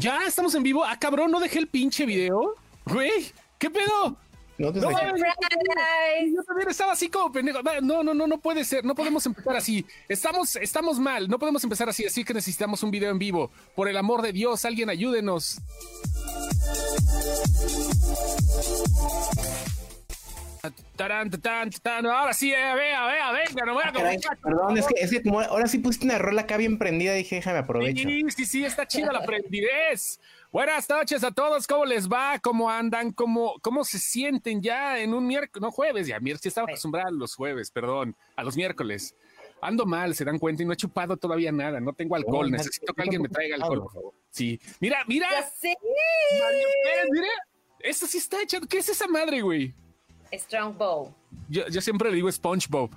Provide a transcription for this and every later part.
¿Ya estamos en vivo? Ah, cabrón, no dejé el pinche video. Güey, ¿qué pedo? No, No, yo también estaba así como pendejo. No, no, no, no puede ser. No podemos empezar así. Estamos, estamos mal. No podemos empezar así. Así que necesitamos un video en vivo. Por el amor de Dios, alguien ayúdenos. Tarán. Ahora sí, eh, vea, vea, venga, no voy a Ah, caray, perdón, es que, es que como ahora sí pusiste una rola acá bien prendida, dije, déjame aprovecho. Sí, sí, sí, está chida la prendidez. Buenas noches a todos, ¿cómo les va? ¿Cómo andan? ¿Cómo, cómo se sienten ya en un miércoles? No, jueves, ya, miércoles, estaba acostumbrado a los jueves, perdón, a los miércoles. Ando mal, se dan cuenta, y no he chupado todavía nada, no tengo alcohol, Oh, necesito que alguien me traiga alcohol, por favor. Sí, mira, mira, Ya sé. Mario Pérez, mira, esto sí está hecho, ¿qué es esa madre, güey? Strong Bow. Yo, yo siempre le digo SpongeBob,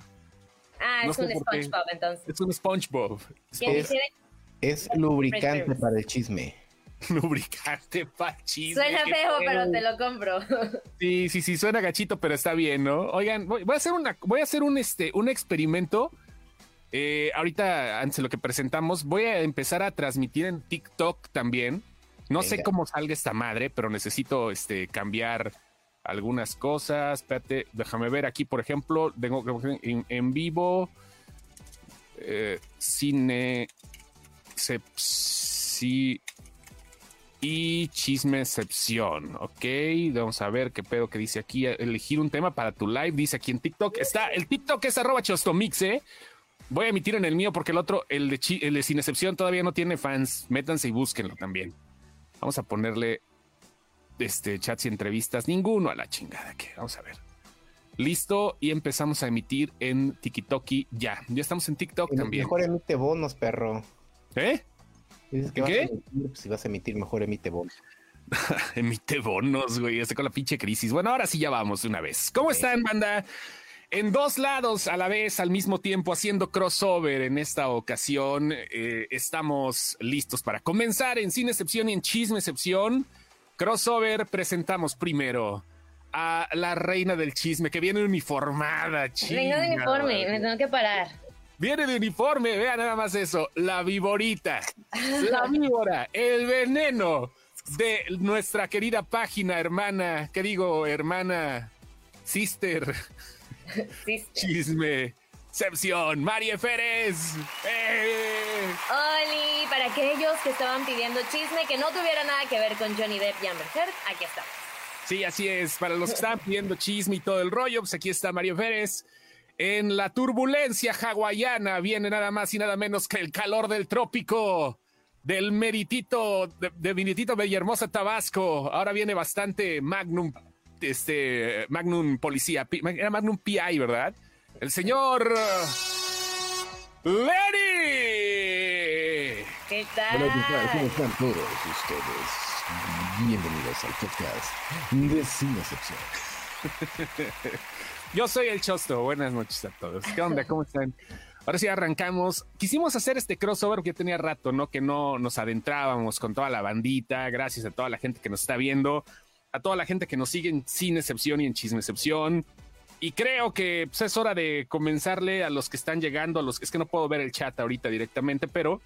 Ah, No es un. SpongeBob entonces. es un SpongeBob. ¿Quién Es-? Es lubricante para el chisme. Lubricante pa' chisme. Suena feo, pero te lo compro. Sí, sí, sí, suena gachito, pero está bien, ¿no? Oigan, voy, voy a hacer una, voy a hacer un este, un experimento. Eh, ahorita, antes de lo que presentamos, voy a empezar a transmitir en TikTok también. No sé cómo salga esta madre, pero necesito este cambiar algunas cosas. Espérate, déjame ver aquí, por ejemplo, tengo en, en vivo. eh, cine sepsi y chismecepción, ok, vamos a ver qué pedo que dice aquí, elegir un tema para tu live, dice aquí en TikTok, está, el TikTok es arroba chostomix, ¿eh? Voy a emitir en el mío porque el otro, el de, el de sin excepción todavía no tiene fans, métanse y búsquenlo también. Vamos a ponerle este chats y entrevistas, ninguno a la chingada que, vamos a ver. Listo, y empezamos a emitir en TikToki ya. Ya estamos en TikTok también. Mejor emite bonos, perro. ¿Eh? Dices que ¿En vas qué? emitir, pues, si vas a emitir, mejor emite bonos. Emite bonos, güey. Estoy con la pinche crisis. Bueno, ahora sí ya vamos de una vez. ¿Cómo están, banda? En dos lados a la vez, al mismo tiempo, haciendo crossover en esta ocasión. eh, estamos listos para comenzar en Sin Excepción y en Chisme Excepción. Crossover, presentamos primero a la reina del chisme que viene uniformada. Vengo de chingada uniforme, me tengo que parar. Viene de uniforme, vean nada más eso. La viborita, la víbora, el veneno de nuestra querida página hermana, ¿qué digo? Hermana, sister, chisme, excepción, María Férez. ¡Eh! Oli, para aquellos que estaban pidiendo chisme que no tuviera nada que ver con Johnny Depp y Amber Heard, aquí estamos. Sí, así es. Para los que estaban pidiendo chisme y todo el rollo, pues aquí está Mario Férez. En la turbulencia hawaiana viene nada más y nada menos que el calor del trópico, del meritito, de, de Vinitito Villahermosa, Tabasco. Ahora viene bastante Magnum, este, Magnum Policía, era Magnum PI, ¿verdad? El señor Lenny. ¿Qué Hola, ¿qué tal? ¿Cómo tal? están todos ustedes? Bienvenidos al podcast de Sin Excepción. Yo soy el Chosto. Buenas noches a todos. ¿Qué onda? ¿Cómo están? Ahora sí arrancamos. Quisimos hacer este crossover porque tenía rato, ¿no? Que no nos adentrábamos con toda la bandita. Gracias a toda la gente que nos está viendo, a toda la gente que nos sigue en Sin Excepción y en Chisme Excepción. Y creo que pues, es hora de comenzarle a los que están llegando, a los que es que no puedo ver el chat ahorita directamente, pero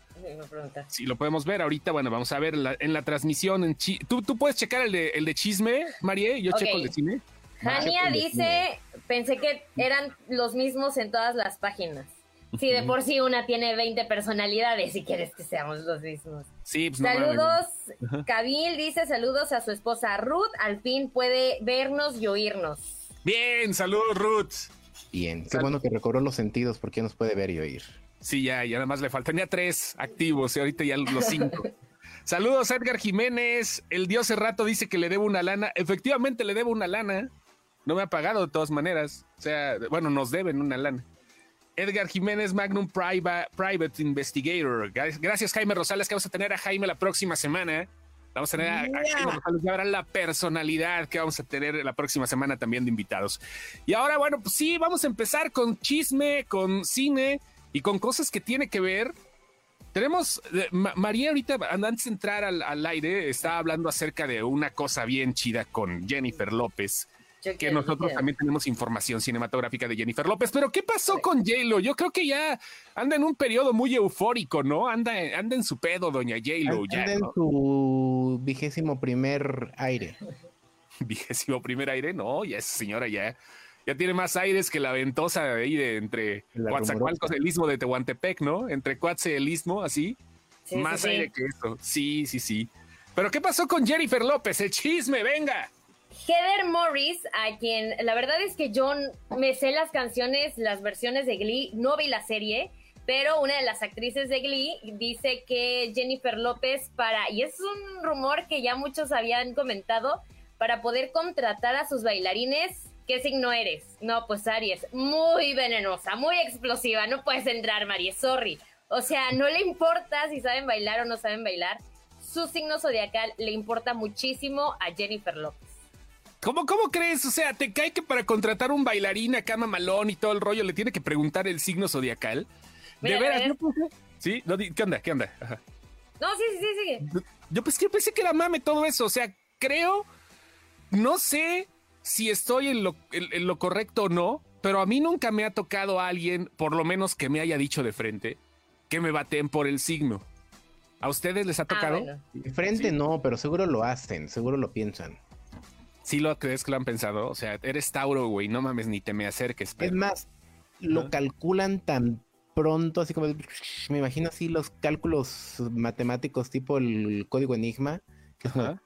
si lo podemos ver ahorita, bueno, vamos a ver la- en la transmisión. En chi- ¿Tú, ¿Tú puedes checar el de, el de chisme, Marie? Yo checo el de cine. Jania dice, pensé que eran los mismos en todas las páginas. Si de por sí una tiene 20 personalidades, si quieres que seamos los mismos. Sí, pues no. Saludos, Kabil dice saludos a su esposa Ruth, al fin puede vernos y oírnos. Bien, saludos, Ruth. Bien, qué bueno que recobró los sentidos porque nos puede ver y oír. Sí, ya, ya nada más le faltan. Tenía tres activos y ahorita ya los cinco. Saludos, Edgar Jiménez. El dios hace rato dice que le debo una lana. Efectivamente, le debo una lana. No me ha pagado de todas maneras. O sea, bueno, nos deben una lana. Edgar Jiménez, Magnum Private, Private Investigator. Gra- Gracias, Jaime Rosales, que vamos a tener a Jaime la próxima semana. Vamos a tener a, a ya verán la personalidad que vamos a tener la próxima semana también de invitados. Y ahora, bueno, pues sí, vamos a empezar con chisme, con cine y con cosas que tiene que ver. Tenemos, eh, Ma- María ahorita, antes de entrar al, al aire, estaba hablando acerca de una cosa bien chida con Jennifer López. Yo que nosotros también tenemos información cinematográfica de Jennifer López. Pero ¿qué pasó con J-Lo? Yo creo que ya anda en un periodo muy eufórico, ¿no? Anda, anda en su pedo, doña J-Lo, ya, Anda en ¿no? su vigésimo primer aire. Vigésimo primer aire, no, ya esa señora ya, ya tiene más aires que la ventosa de ahí de entre Coatzacoalcos, el istmo de Tehuantepec, ¿no? Entre Coatze y el istmo, así. Sí, sí, más sí. aire que eso. Sí, sí, sí. Pero ¿qué pasó con Jennifer López? El chisme, venga. Heather Morris, a quien la verdad es que yo me sé las canciones, las versiones de Glee, no vi la serie, pero una de las actrices de Glee dice que Jennifer López para, y es un rumor que ya muchos habían comentado, para poder contratar a sus bailarines, ¿qué signo eres? No, pues Aries, muy venenosa, muy explosiva, no puedes entrar, Marie, sorry. O sea, no le importa si saben bailar o no saben bailar, su signo zodiacal le importa muchísimo a Jennifer López. ¿Cómo, ¿Cómo crees? O sea, ¿te cae que para contratar un bailarín acá mamalón y todo el rollo le tiene que preguntar el signo zodiacal? De veras, a pensé- ¿Sí? No, ¿Qué onda? ¿Qué onda? Ajá. No, sí, sí, sí, sí. Yo pues, que pensé que era mame todo eso. O sea, creo, no sé si estoy en lo, en- en lo correcto o no, pero a mí nunca me ha tocado a alguien, por lo menos que me haya dicho de frente, que me baten por el signo. ¿A ustedes les ha Ah, tocado? bueno. De frente Sí. no, pero seguro lo hacen, seguro lo piensan. ¿Sí lo crees que lo han pensado? O sea, eres Tauro, güey, no mames, ni te me acerques. Es más, lo calculan tan pronto, así como me imagino así los cálculos matemáticos tipo el código enigma. que como,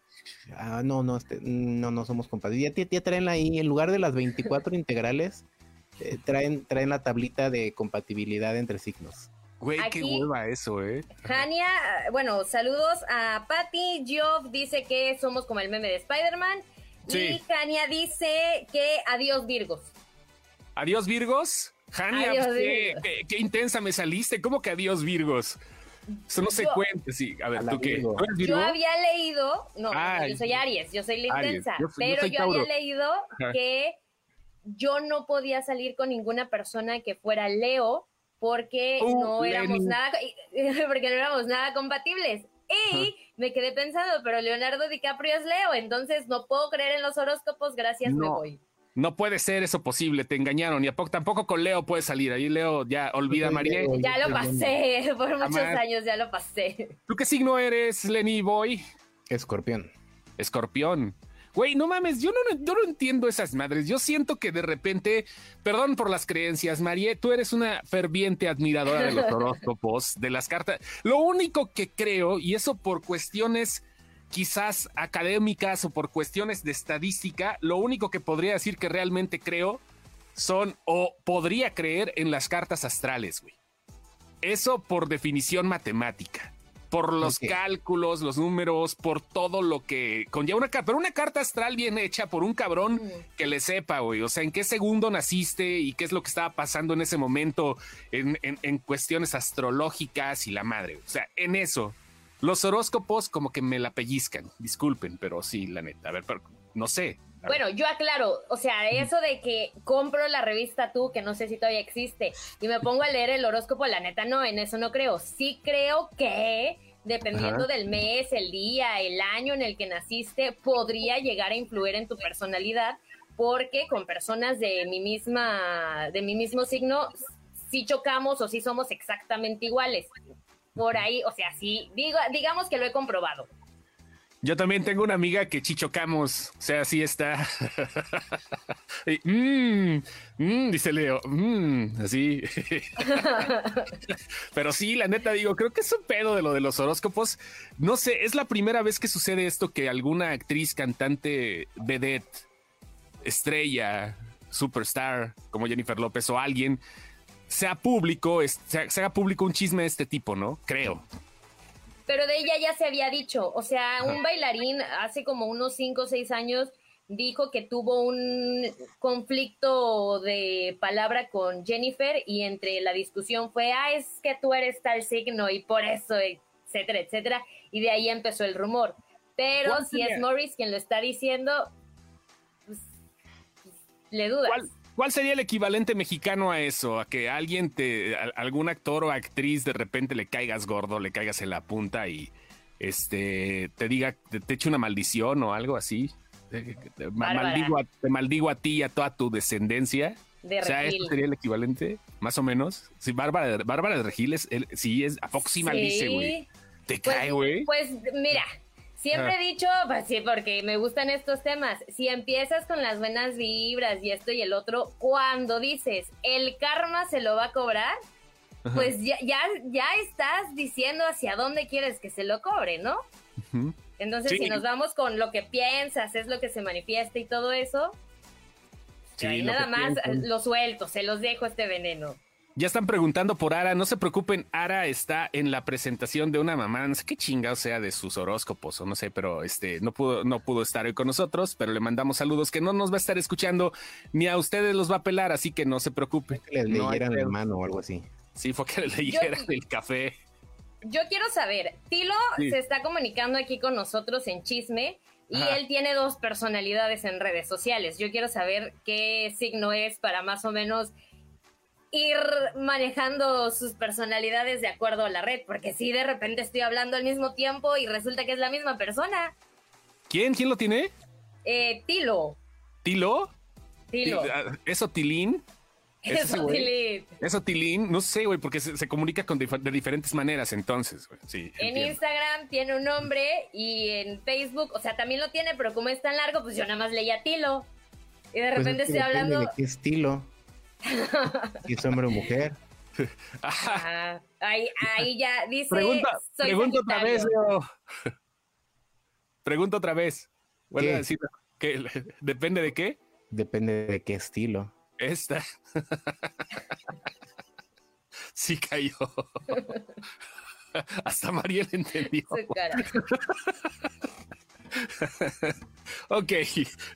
ah, no, no, este, no, no somos compadres. Ya, ya- traen ahí, en lugar de las 24 integrales, eh, traen, traen la tablita de compatibilidad entre signos. Güey, qué hueva eso, ¿eh? Jania, bueno, saludos a Patty. Geoff dice que somos como el meme de Spider-Man. Sí. Y Jania dice que adiós Virgos. Adiós, Virgos. Jania, Adiós, pues, qué, Virgos. qué- qué intensa me saliste. ¿Cómo que adiós, Virgos? Eso no se cuenta, sí. A ver, A ¿tú qué? ¿Tú eres Virgo? Yo había leído, no, Ay. yo soy Aries, yo soy la Aries, intensa, yo soy- yo pero yo, había leído que yo no podía salir con ninguna persona que fuera Leo porque Uh, no éramos Lenny. nada porque no éramos nada compatibles. Y me quedé pensando, pero Leonardo DiCaprio es Leo, entonces no puedo creer en los horóscopos, gracias, me voy. No puede ser eso posible, te engañaron. Y a poco, tampoco con Leo puede salir. Ahí Leo ya olvida a María. Ya lo pasé, por muchos años ya lo pasé. ¿Tú qué signo eres, Lenny Boy? Escorpión. Escorpión. Güey, no mames, yo no, yo no entiendo esas madres. Yo siento que de repente, perdón por las creencias, María, tú eres una ferviente admiradora de los horóscopos, de las cartas. Lo único que creo, y eso por cuestiones quizás académicas o por cuestiones de estadística, lo único que podría decir que realmente creo son o podría creer en las cartas astrales, güey. Eso por definición matemática. Por los cálculos, los números, por todo lo que conlleva una carta. Pero una carta astral bien hecha por un cabrón que le sepa, güey. O sea, en qué segundo naciste y qué es lo que estaba pasando en ese momento en, en- en cuestiones astrológicas y la madre. O sea, en eso. Los horóscopos como que me la pellizcan. Disculpen, pero sí, la neta. A ver, pero no sé. Bueno, yo aclaro, o sea, eso de que compro la revista tú, que no sé si todavía existe, y me pongo a leer el horóscopo, la neta no, en eso no creo. Sí creo que, dependiendo Ajá. del mes, el día, el año en el que naciste, podría llegar a influir en tu personalidad, porque con personas de mi misma, de mi mismo signo, sí chocamos o sí somos exactamente iguales. Por ahí, o sea, sí, digo, digamos que lo he comprobado. Yo también tengo una amiga que chichocamos, o sea, así está. Y, mm, mm, dice Leo, mm, así. Pero sí, la neta digo, creo que es un pedo de lo de los horóscopos. No sé, es la primera vez que sucede esto que alguna actriz, cantante, vedette, estrella, superstar, como Jennifer López o alguien, sea público, sea, público un chisme de este tipo, ¿no? Creo. Pero de ella ya se había dicho, o sea, un bailarín hace como unos 5 o 6 años dijo que tuvo un conflicto de palabra con Jennifer y entre la discusión fue, ah, es que tú eres tal signo y por eso, etcétera, etcétera, y de ahí empezó el rumor. Pero ¿Cuál si es Morris quien lo está diciendo, pues, pues, le dudas. ¿Cuál, cuál sería el equivalente mexicano a eso? A que alguien te, a- algún actor o actriz de repente le caigas gordo, le caigas en la punta y este te diga, te, te eche una maldición o algo así. te, maldigo a, te maldigo a ti y a toda tu descendencia. De o sea. ¿esto sería el equivalente? Más o menos. Sí, Bárbara, de- Bárbara de Regil es, el- sí, es, ¿a sí maldice, güey? ¿Te Pues- cae, güey? Pues mira, siempre Ah. he dicho, pues sí, porque me gustan estos temas, si empiezas con las buenas vibras y esto y el otro, cuando dices el karma se lo va a cobrar, Ajá. pues ya, ya, ya estás diciendo hacia dónde quieres que se lo cobre, ¿no? Entonces, Sí. si nos vamos con lo que piensas, es lo que se manifiesta y todo eso, Sí, ahí nada más piensan. lo suelto, se los dejo este veneno. Ya están preguntando por Ara, no se preocupen, Ara está en la presentación de una mamá, no sé qué chingado sea de sus horóscopos o no sé, pero este no pudo no pudo estar hoy con nosotros, pero le mandamos saludos que no nos va a estar escuchando ni a ustedes los va a pelar, así que no se preocupen. Que les No leyeran la mano o algo así. Sí, fue que le leyera el café. Yo quiero saber, Tilo Sí. se está comunicando aquí con nosotros en chisme y Ajá. él tiene dos personalidades en redes sociales. Yo quiero saber qué signo es para más o menos ir manejando sus personalidades de acuerdo a la red, porque si de repente estoy hablando al mismo tiempo y resulta que es la misma persona. ¿Quién? ¿Quién lo tiene? Eh, Tilo, ¿Tilo? Tilo. Ah, ¿Es Otilín? ¿Es ese Eso, güey? Tilit. ¿Es Otilín? No sé, güey, porque se, se comunica con dif- de diferentes maneras entonces, güey. Sí, En entiendo. Instagram tiene un nombre y en Facebook, o sea, también lo tiene, pero como es tan largo, pues yo nada más leía Tilo. Y de Pues repente es que estoy hablando... de qué estilo. Si es hombre o mujer. Ajá. Ahí, ahí ya dice. Pregunta, soy pregunta otra vez, Leo. Pregunta otra vez. Vuelve ¿Qué? a decir que depende de qué. Depende de qué estilo. Esta. sí cayó. Hasta Mariel entendió. Su cara. Ok,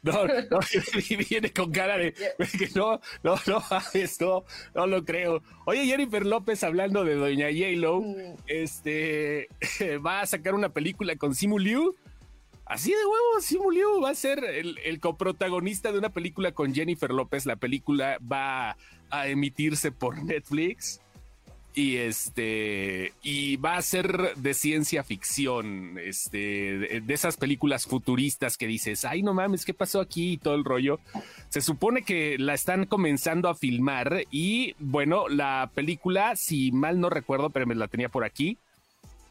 no, no, viene con cara de que no, no, no, esto no lo creo. Oye, Jennifer López hablando de Doña J-Lo, Mm. este va a sacar una película con Simu Liu. Así de huevo, Simu Liu va a ser el, el coprotagonista de una película con Jennifer López. La película va a emitirse por Netflix y este y va a ser de ciencia ficción, este de, esas películas futuristas que dices, ay no mames, ¿qué pasó aquí? y todo el rollo. Se supone que la están comenzando a filmar y bueno, la película, si mal no recuerdo, pero me la tenía por aquí.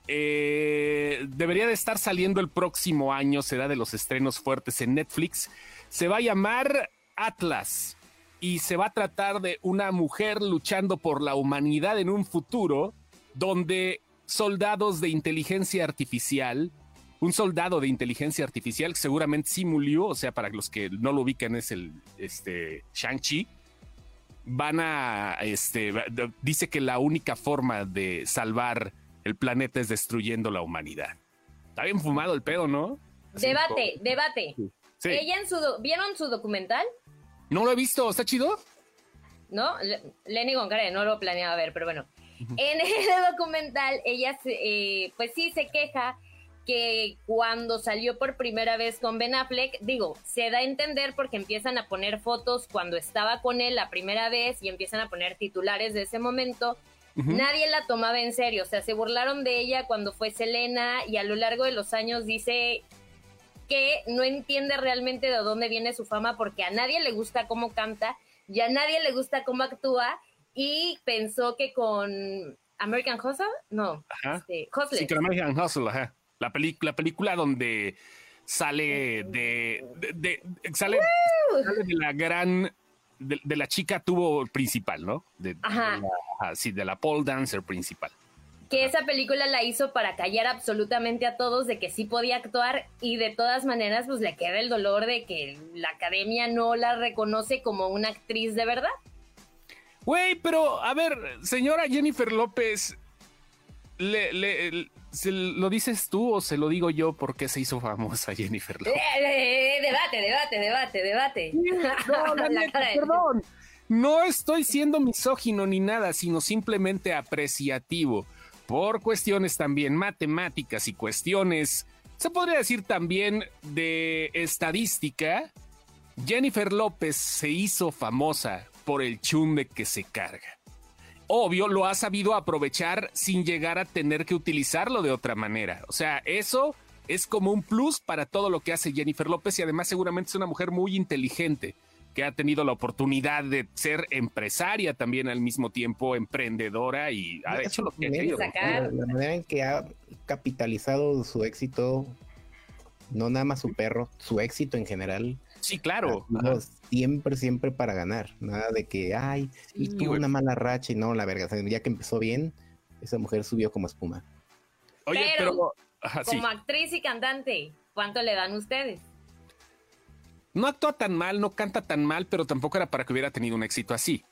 eh, debería de estar saliendo el próximo año, será de los estrenos fuertes en Netflix. Se va a llamar Atlas y se va a tratar de una mujer luchando por la humanidad en un futuro donde soldados de inteligencia artificial, un soldado de inteligencia artificial que seguramente Liu, o sea, para los que no lo ubican es el este Shang-Chi, van a este dice que la única forma de salvar el planeta es destruyendo la humanidad. Está bien fumado el pedo, ¿no? Así Debate, como- debate. Sí. Ella en su ¿Vieron su documental? No lo he visto, ¿está chido? ¿No? Le- Lenny de no lo planeaba ver, pero bueno. En el documental, ella, se- eh, pues sí se queja que cuando salió por primera vez con Ben Affleck, digo, se da a entender porque empiezan a poner fotos cuando estaba con él la primera vez y empiezan a poner titulares de ese momento. Nadie la tomaba en serio, o sea, se burlaron de ella cuando fue Selena y a lo largo de los años dice que no entiende realmente de dónde viene su fama porque a nadie le gusta cómo canta y a nadie le gusta cómo actúa y pensó que con American Hustle, no, Ajá. este, Hustle. Sí, con American Hustle, ajá. La, la película donde sale de, de- de- sale, sale de la gran de, de la chica tuvo principal, ¿no? De, Ajá. la, ajá, sí, de la pole dancer principal. Que esa película la hizo para callar absolutamente a todos de que sí podía actuar y de todas maneras pues le queda el dolor de que la academia no la reconoce como una actriz de verdad. Güey, pero a ver, señora Jennifer López, le, le- ¿se lo dices tú o se lo digo yo porque se hizo famosa Jennifer López? Eh, eh, debate, debate, debate, debate. No, la neta, perdón. No estoy siendo misógino ni nada, sino simplemente apreciativo. Por cuestiones también matemáticas y cuestiones, se podría decir también de estadística, Jennifer López se hizo famosa por el chunde que se carga. Obvio, lo ha sabido aprovechar sin llegar a tener que utilizarlo de otra manera. O sea, eso es como un plus para todo lo que hace Jennifer López y además seguramente es una mujer muy inteligente que ha tenido la oportunidad de ser empresaria también al mismo tiempo, emprendedora y ha hecho lo que ha querido. Sacar. La manera en que ha capitalizado su éxito, no nada más su perro, su éxito en general, Sí, claro. siempre, siempre para ganar. Nada de que, ay, y Sí, tuvo una mala racha y no, la verga. o sea, ya que empezó bien, esa mujer subió como espuma. Oye, Pero, pero, ajá, sí. Como actriz y cantante, ¿cuánto le dan ustedes? No actúa tan mal, no canta tan mal, pero tampoco era para que hubiera tenido un éxito así.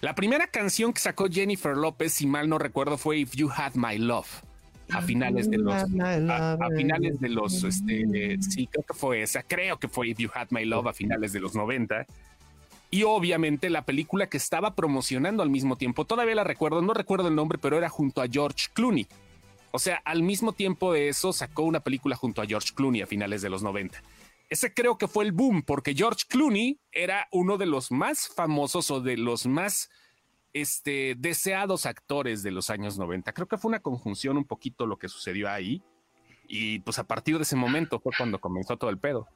La primera canción que sacó Jennifer López, si mal no recuerdo, fue If You Had My Love. A finales de los. A, a finales de los. Este, eh, sí, creo que fue esa. Creo que fue If You Had My Love a finales de los 90. Y obviamente la película que estaba promocionando al mismo tiempo, todavía la recuerdo, no recuerdo el nombre, pero era junto a George Clooney. O sea, al mismo tiempo de eso sacó una película junto a George Clooney a finales de los 90. Ese creo que fue el boom, porque George Clooney era uno de los más famosos o de los más este, deseados actores de los años 90. Creo que fue una conjunción un poquito lo que sucedió ahí. Y pues a partir de ese momento fue cuando comenzó todo el pedo.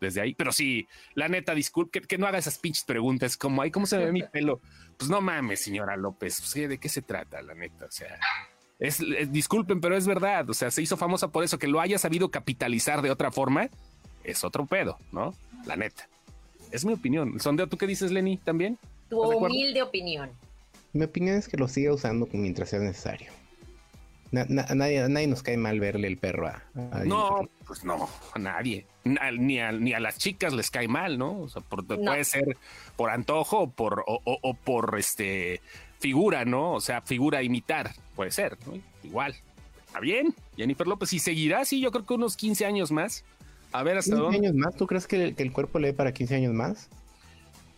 Desde ahí. Pero sí, la neta, disculpe, que, que no haga esas pinches preguntas como, ay, ¿cómo se ve mi pelo? Pues no mames, señora López. Pues, ¿De qué se trata, la neta? O sea, es, es- disculpen, pero es verdad. O sea, se hizo famosa por eso. Que lo haya sabido capitalizar de otra forma es otro pedo, ¿no? La neta. Es mi opinión. Sondeo, ¿tú qué dices, Lenny? ¿También? Tu humilde opinión. Mi opinión es que lo siga usando mientras sea necesario. Na- na- a, nadie, a nadie nos cae mal verle el perro a, a No, pues no, a nadie. Na- Ni a, ni a las chicas les cae mal, ¿no? O sea, por- No. puede ser por antojo o por, o, o- o por este figura, ¿no? O sea, figura a imitar, puede ser, ¿no? Igual. Está bien, Jennifer López. Y seguirá, sí, yo creo que unos 15 años más. A ver hasta 15 dónde. años más? ¿Tú crees que el, que el cuerpo le dé para 15 años más?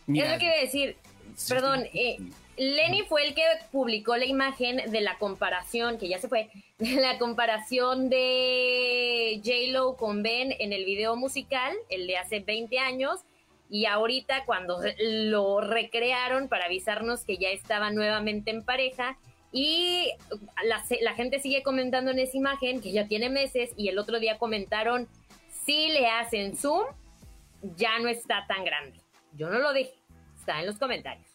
Mira, es lo que iba a decir. sí, Perdón, eh, Lenny fue el que publicó la imagen de la comparación, que ya se fue, de la comparación de J-Lo con Ben en el video musical, el de hace 20 años, y ahorita cuando lo recrearon para avisarnos que ya estaba nuevamente en pareja, y la, la gente sigue comentando en esa imagen que ya tiene meses, y el otro día comentaron, si le hacen zoom, ya no está tan grande. Yo no lo dije, está en los comentarios.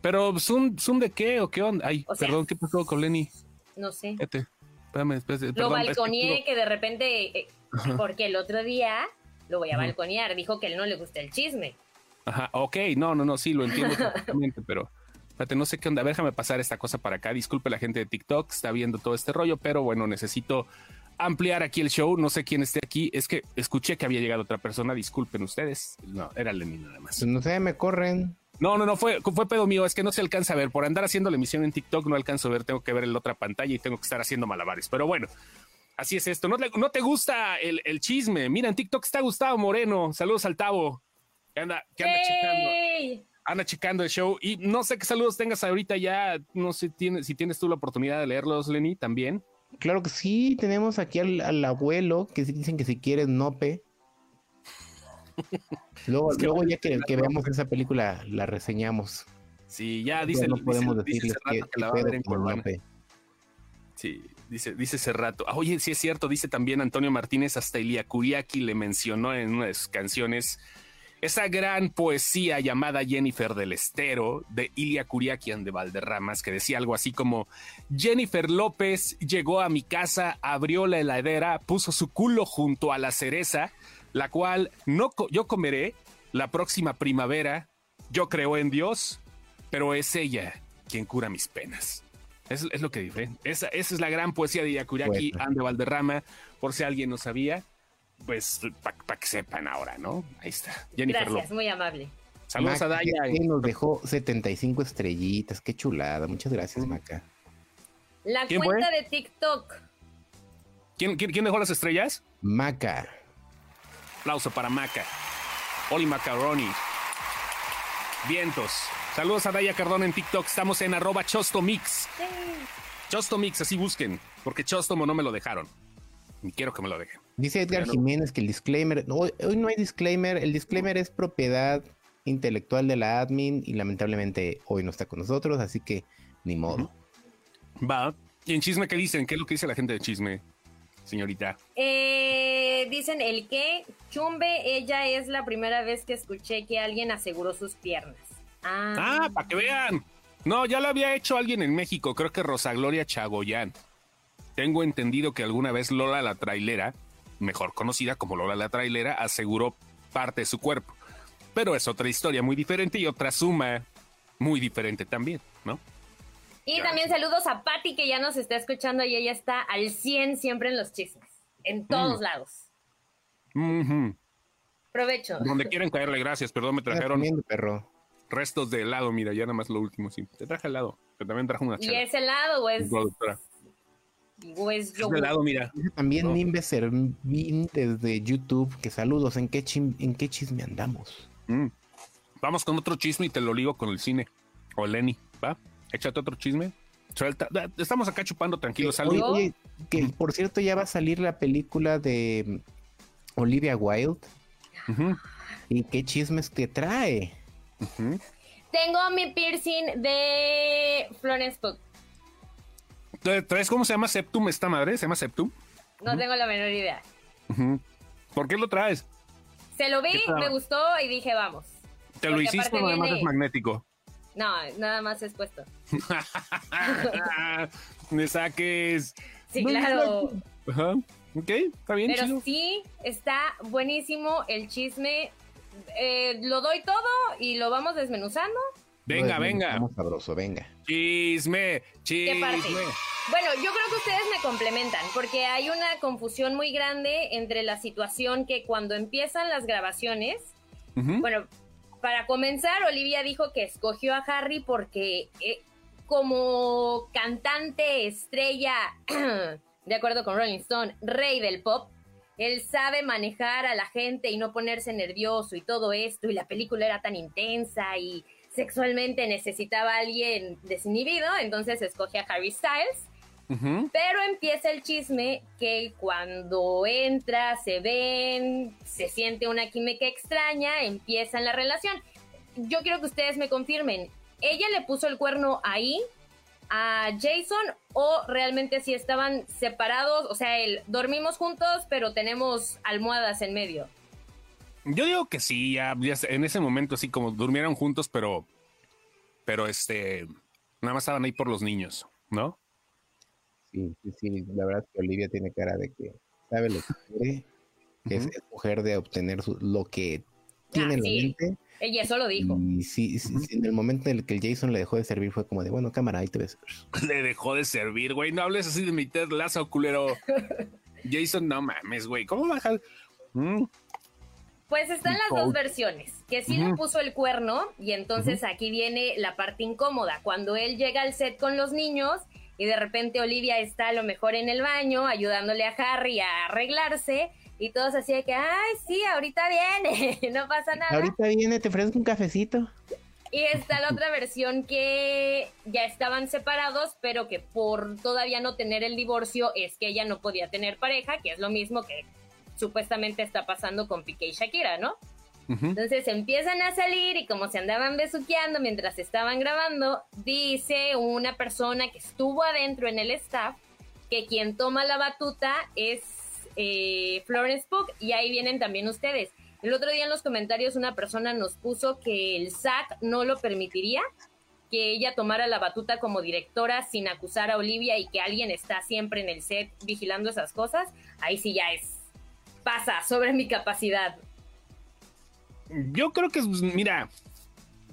Pero ¿zoom, zoom de qué o qué onda? Ay, O sea, perdón, ¿qué pasó con Lenny? No sé. Espérate, espérame, espérate, Lo perdón, es que balconeé que de repente, eh, porque el otro día lo voy a Ajá. balconear, dijo que él no le gusta el chisme. Ajá, ok, no, no, no, sí, lo entiendo perfectamente, pero espérate, no sé qué onda. A ver, déjame pasar esta cosa para acá. Disculpe la gente de TikTok, está viendo todo este rollo, pero bueno, necesito ampliar aquí el show. No sé quién esté aquí. Es que escuché que había llegado otra persona. Disculpen ustedes. No, era Lenny nada más. Pues no sé, me corren. No, no, no, fue, fue pedo mío. Es que no se alcanza a ver. Por andar haciendo la emisión en TikTok no alcanzo a ver. Tengo que ver en la otra pantalla y tengo que estar haciendo malabares. Pero bueno, así es esto. No, te- no te gusta el, el chisme. Mira, en TikTok está Gustavo Moreno. Saludos al Tavo. Que anda, que anda checando anda checando el show y no sé qué saludos tengas ahorita ya, no sé tiene- si tienes tú la oportunidad de leerlos, Lenny, también. Claro que sí, tenemos aquí al, al abuelo que dicen que si quieres nope. Luego, Es que- luego ya que, que veamos esa película la reseñamos. Sí, ya dice, no podemos dice, que, que la va a ver en nope. Sí, dice, dice ese rato. Ah, oye, sí es cierto, dice también Antonio Martínez, hasta Elia Kuriaki le mencionó en una de sus canciones esa gran poesía llamada Jennifer del Estero de Ilia Kuriakian de Valderramas, que decía algo así como Jennifer López llegó a mi casa, abrió la heladera, puso su culo junto a la cereza, la cual no co- yo comeré la próxima primavera. Yo creo en Dios, pero es ella quien cura mis penas. Es, es lo que dice. Esa, esa es la gran poesía de Yakuraki, Poeta. Ande Valderrama, por si alguien no sabía, pues para que sepan ahora, ¿no? Ahí está. Jennifer Gracias, López. muy amable. Saludos Maca, a Daya. que nos dejó 75 estrellitas, qué chulada. Muchas gracias, Maca. La ¿Quién cuenta de TikTok. ¿Quién, quién, quién dejó las estrellas? Maca. Aplauso para Maca. Oli Macaroni. Vientos. Saludos a Daya Cardona en TikTok. Estamos en arroba chostomix. Chostomix, así busquen. Porque Chostomo no me lo dejaron. Ni quiero que me lo dejen. Dice Edgar Claro. Jiménez que el disclaimer, no, hoy, hoy no hay disclaimer, el disclaimer es propiedad intelectual de la admin y lamentablemente hoy no está con nosotros, así que ni modo. Va. ¿Y en chisme qué dicen? ¿Qué es lo que dice la gente de chisme? señorita. Eh, dicen el que Chumbe, ella es la primera vez que escuché que alguien aseguró sus piernas. Ah, Ah, para que vean. No, ya lo había hecho alguien en México, creo que Rosa Gloria Chagoyán. Tengo entendido que alguna vez Lola la trailera, mejor conocida como Lola la trailera, aseguró parte de su cuerpo. Pero es otra historia muy diferente y otra suma muy diferente también, ¿no? Y también saludos a Patti que ya nos está escuchando y ella está al 100 siempre en los chismes, en todos Mm. lados. Provecho. Donde quieren caerle, gracias. Perdón, me trajeron comiendo, perro. restos de helado. Mira, ya nada más lo último, sí. Te traje helado, pero también traje una ¿Y chela. es helado o es, Productora. o es Es de yogur? helado, mira. También No. Nimbe Servín desde YouTube, que saludos, ¿en qué, chim- en qué chisme andamos? Mm. Vamos con otro chisme y te lo ligo con el cine. O Lenny, ¿va? Échate otro chisme. Suelta. Estamos acá chupando tranquilos. Oye, Salud. oye, que por cierto ya va a salir la película de mm, Olivia Wilde. ¿Y qué chismes te trae? Tengo mi piercing de Florence Pugh. ¿Tra- ¿Traes cómo se llama Septum esta madre? ¿Se llama Septum? No tengo la menor idea. ¿Por qué lo traes? Se lo vi, me gustó y dije, vamos. ¿Te lo Porque hiciste o nada más viene- es magnético? No, nada más es puesto. Me saques. Sí, claro. Ajá. Ok, está bien, Pero chido. sí, está buenísimo el chisme. Eh, lo doy todo y lo vamos desmenuzando. Venga, venga. Vamos sabroso, venga. Chisme, ¿Qué parte? chisme. Bueno, yo creo que ustedes me complementan, porque hay una confusión muy grande entre la situación que cuando empiezan las grabaciones, bueno, para comenzar, Olivia dijo que escogió a Harry porque eh, como cantante estrella, de acuerdo con Rolling Stone, rey del pop, él sabe manejar a la gente y no ponerse nervioso y todo esto, y la película era tan intensa y sexualmente necesitaba a alguien desinhibido, entonces escoge a Harry Styles. Pero empieza el chisme que cuando entra, se ven, se siente una química extraña, empiezan la relación. Yo quiero que ustedes me confirmen, ¿ella le puso el cuerno ahí a Jason o realmente si estaban separados? O sea, el, dormimos juntos, pero tenemos almohadas en medio. Yo digo que sí, ya, en ese momento sí, como durmieron juntos, pero, pero este, nada más estaban ahí por los niños, ¿no? Sí, sí, sí, la verdad es que Olivia tiene cara de que sabe lo que quiere, que es mujer de obtener su- lo que tiene en la Ah, sí. mente. Ella eso lo dijo. Y sí, sí, sí, en el momento en el que el Jason le dejó de servir fue como de, bueno, cámara, ahí te ves. Le dejó de servir, güey. No hables así de mi Ted Lazo, culero. Jason, no mames, güey. ¿Cómo dejar? Mm, Pues están las dos versiones, que sí le puso el cuerno y entonces aquí viene la parte incómoda, cuando él llega al set con los niños y de repente Olivia está a lo mejor en el baño ayudándole a Harry a arreglarse y todos así de que, ay, sí, ahorita viene, no pasa nada. Ahorita viene, te ofrezco un cafecito. Y está la otra versión que ya estaban separados, pero que por todavía no tener el divorcio es que ella no podía tener pareja, que es lo mismo que supuestamente está pasando con Piqué y Shakira, ¿no? Entonces empiezan a salir y como se andaban besuqueando mientras estaban grabando, dice una persona que estuvo adentro en el staff que quien toma la batuta es eh, Florence Pugh y ahí vienen también ustedes. El otro día en los comentarios una persona nos puso que el SAC no lo permitiría, que ella tomara la batuta como directora sin acusar a Olivia y que alguien está siempre en el set vigilando esas cosas. Ahí sí ya es pasa sobre mi capacidad. Yo creo que, pues, mira,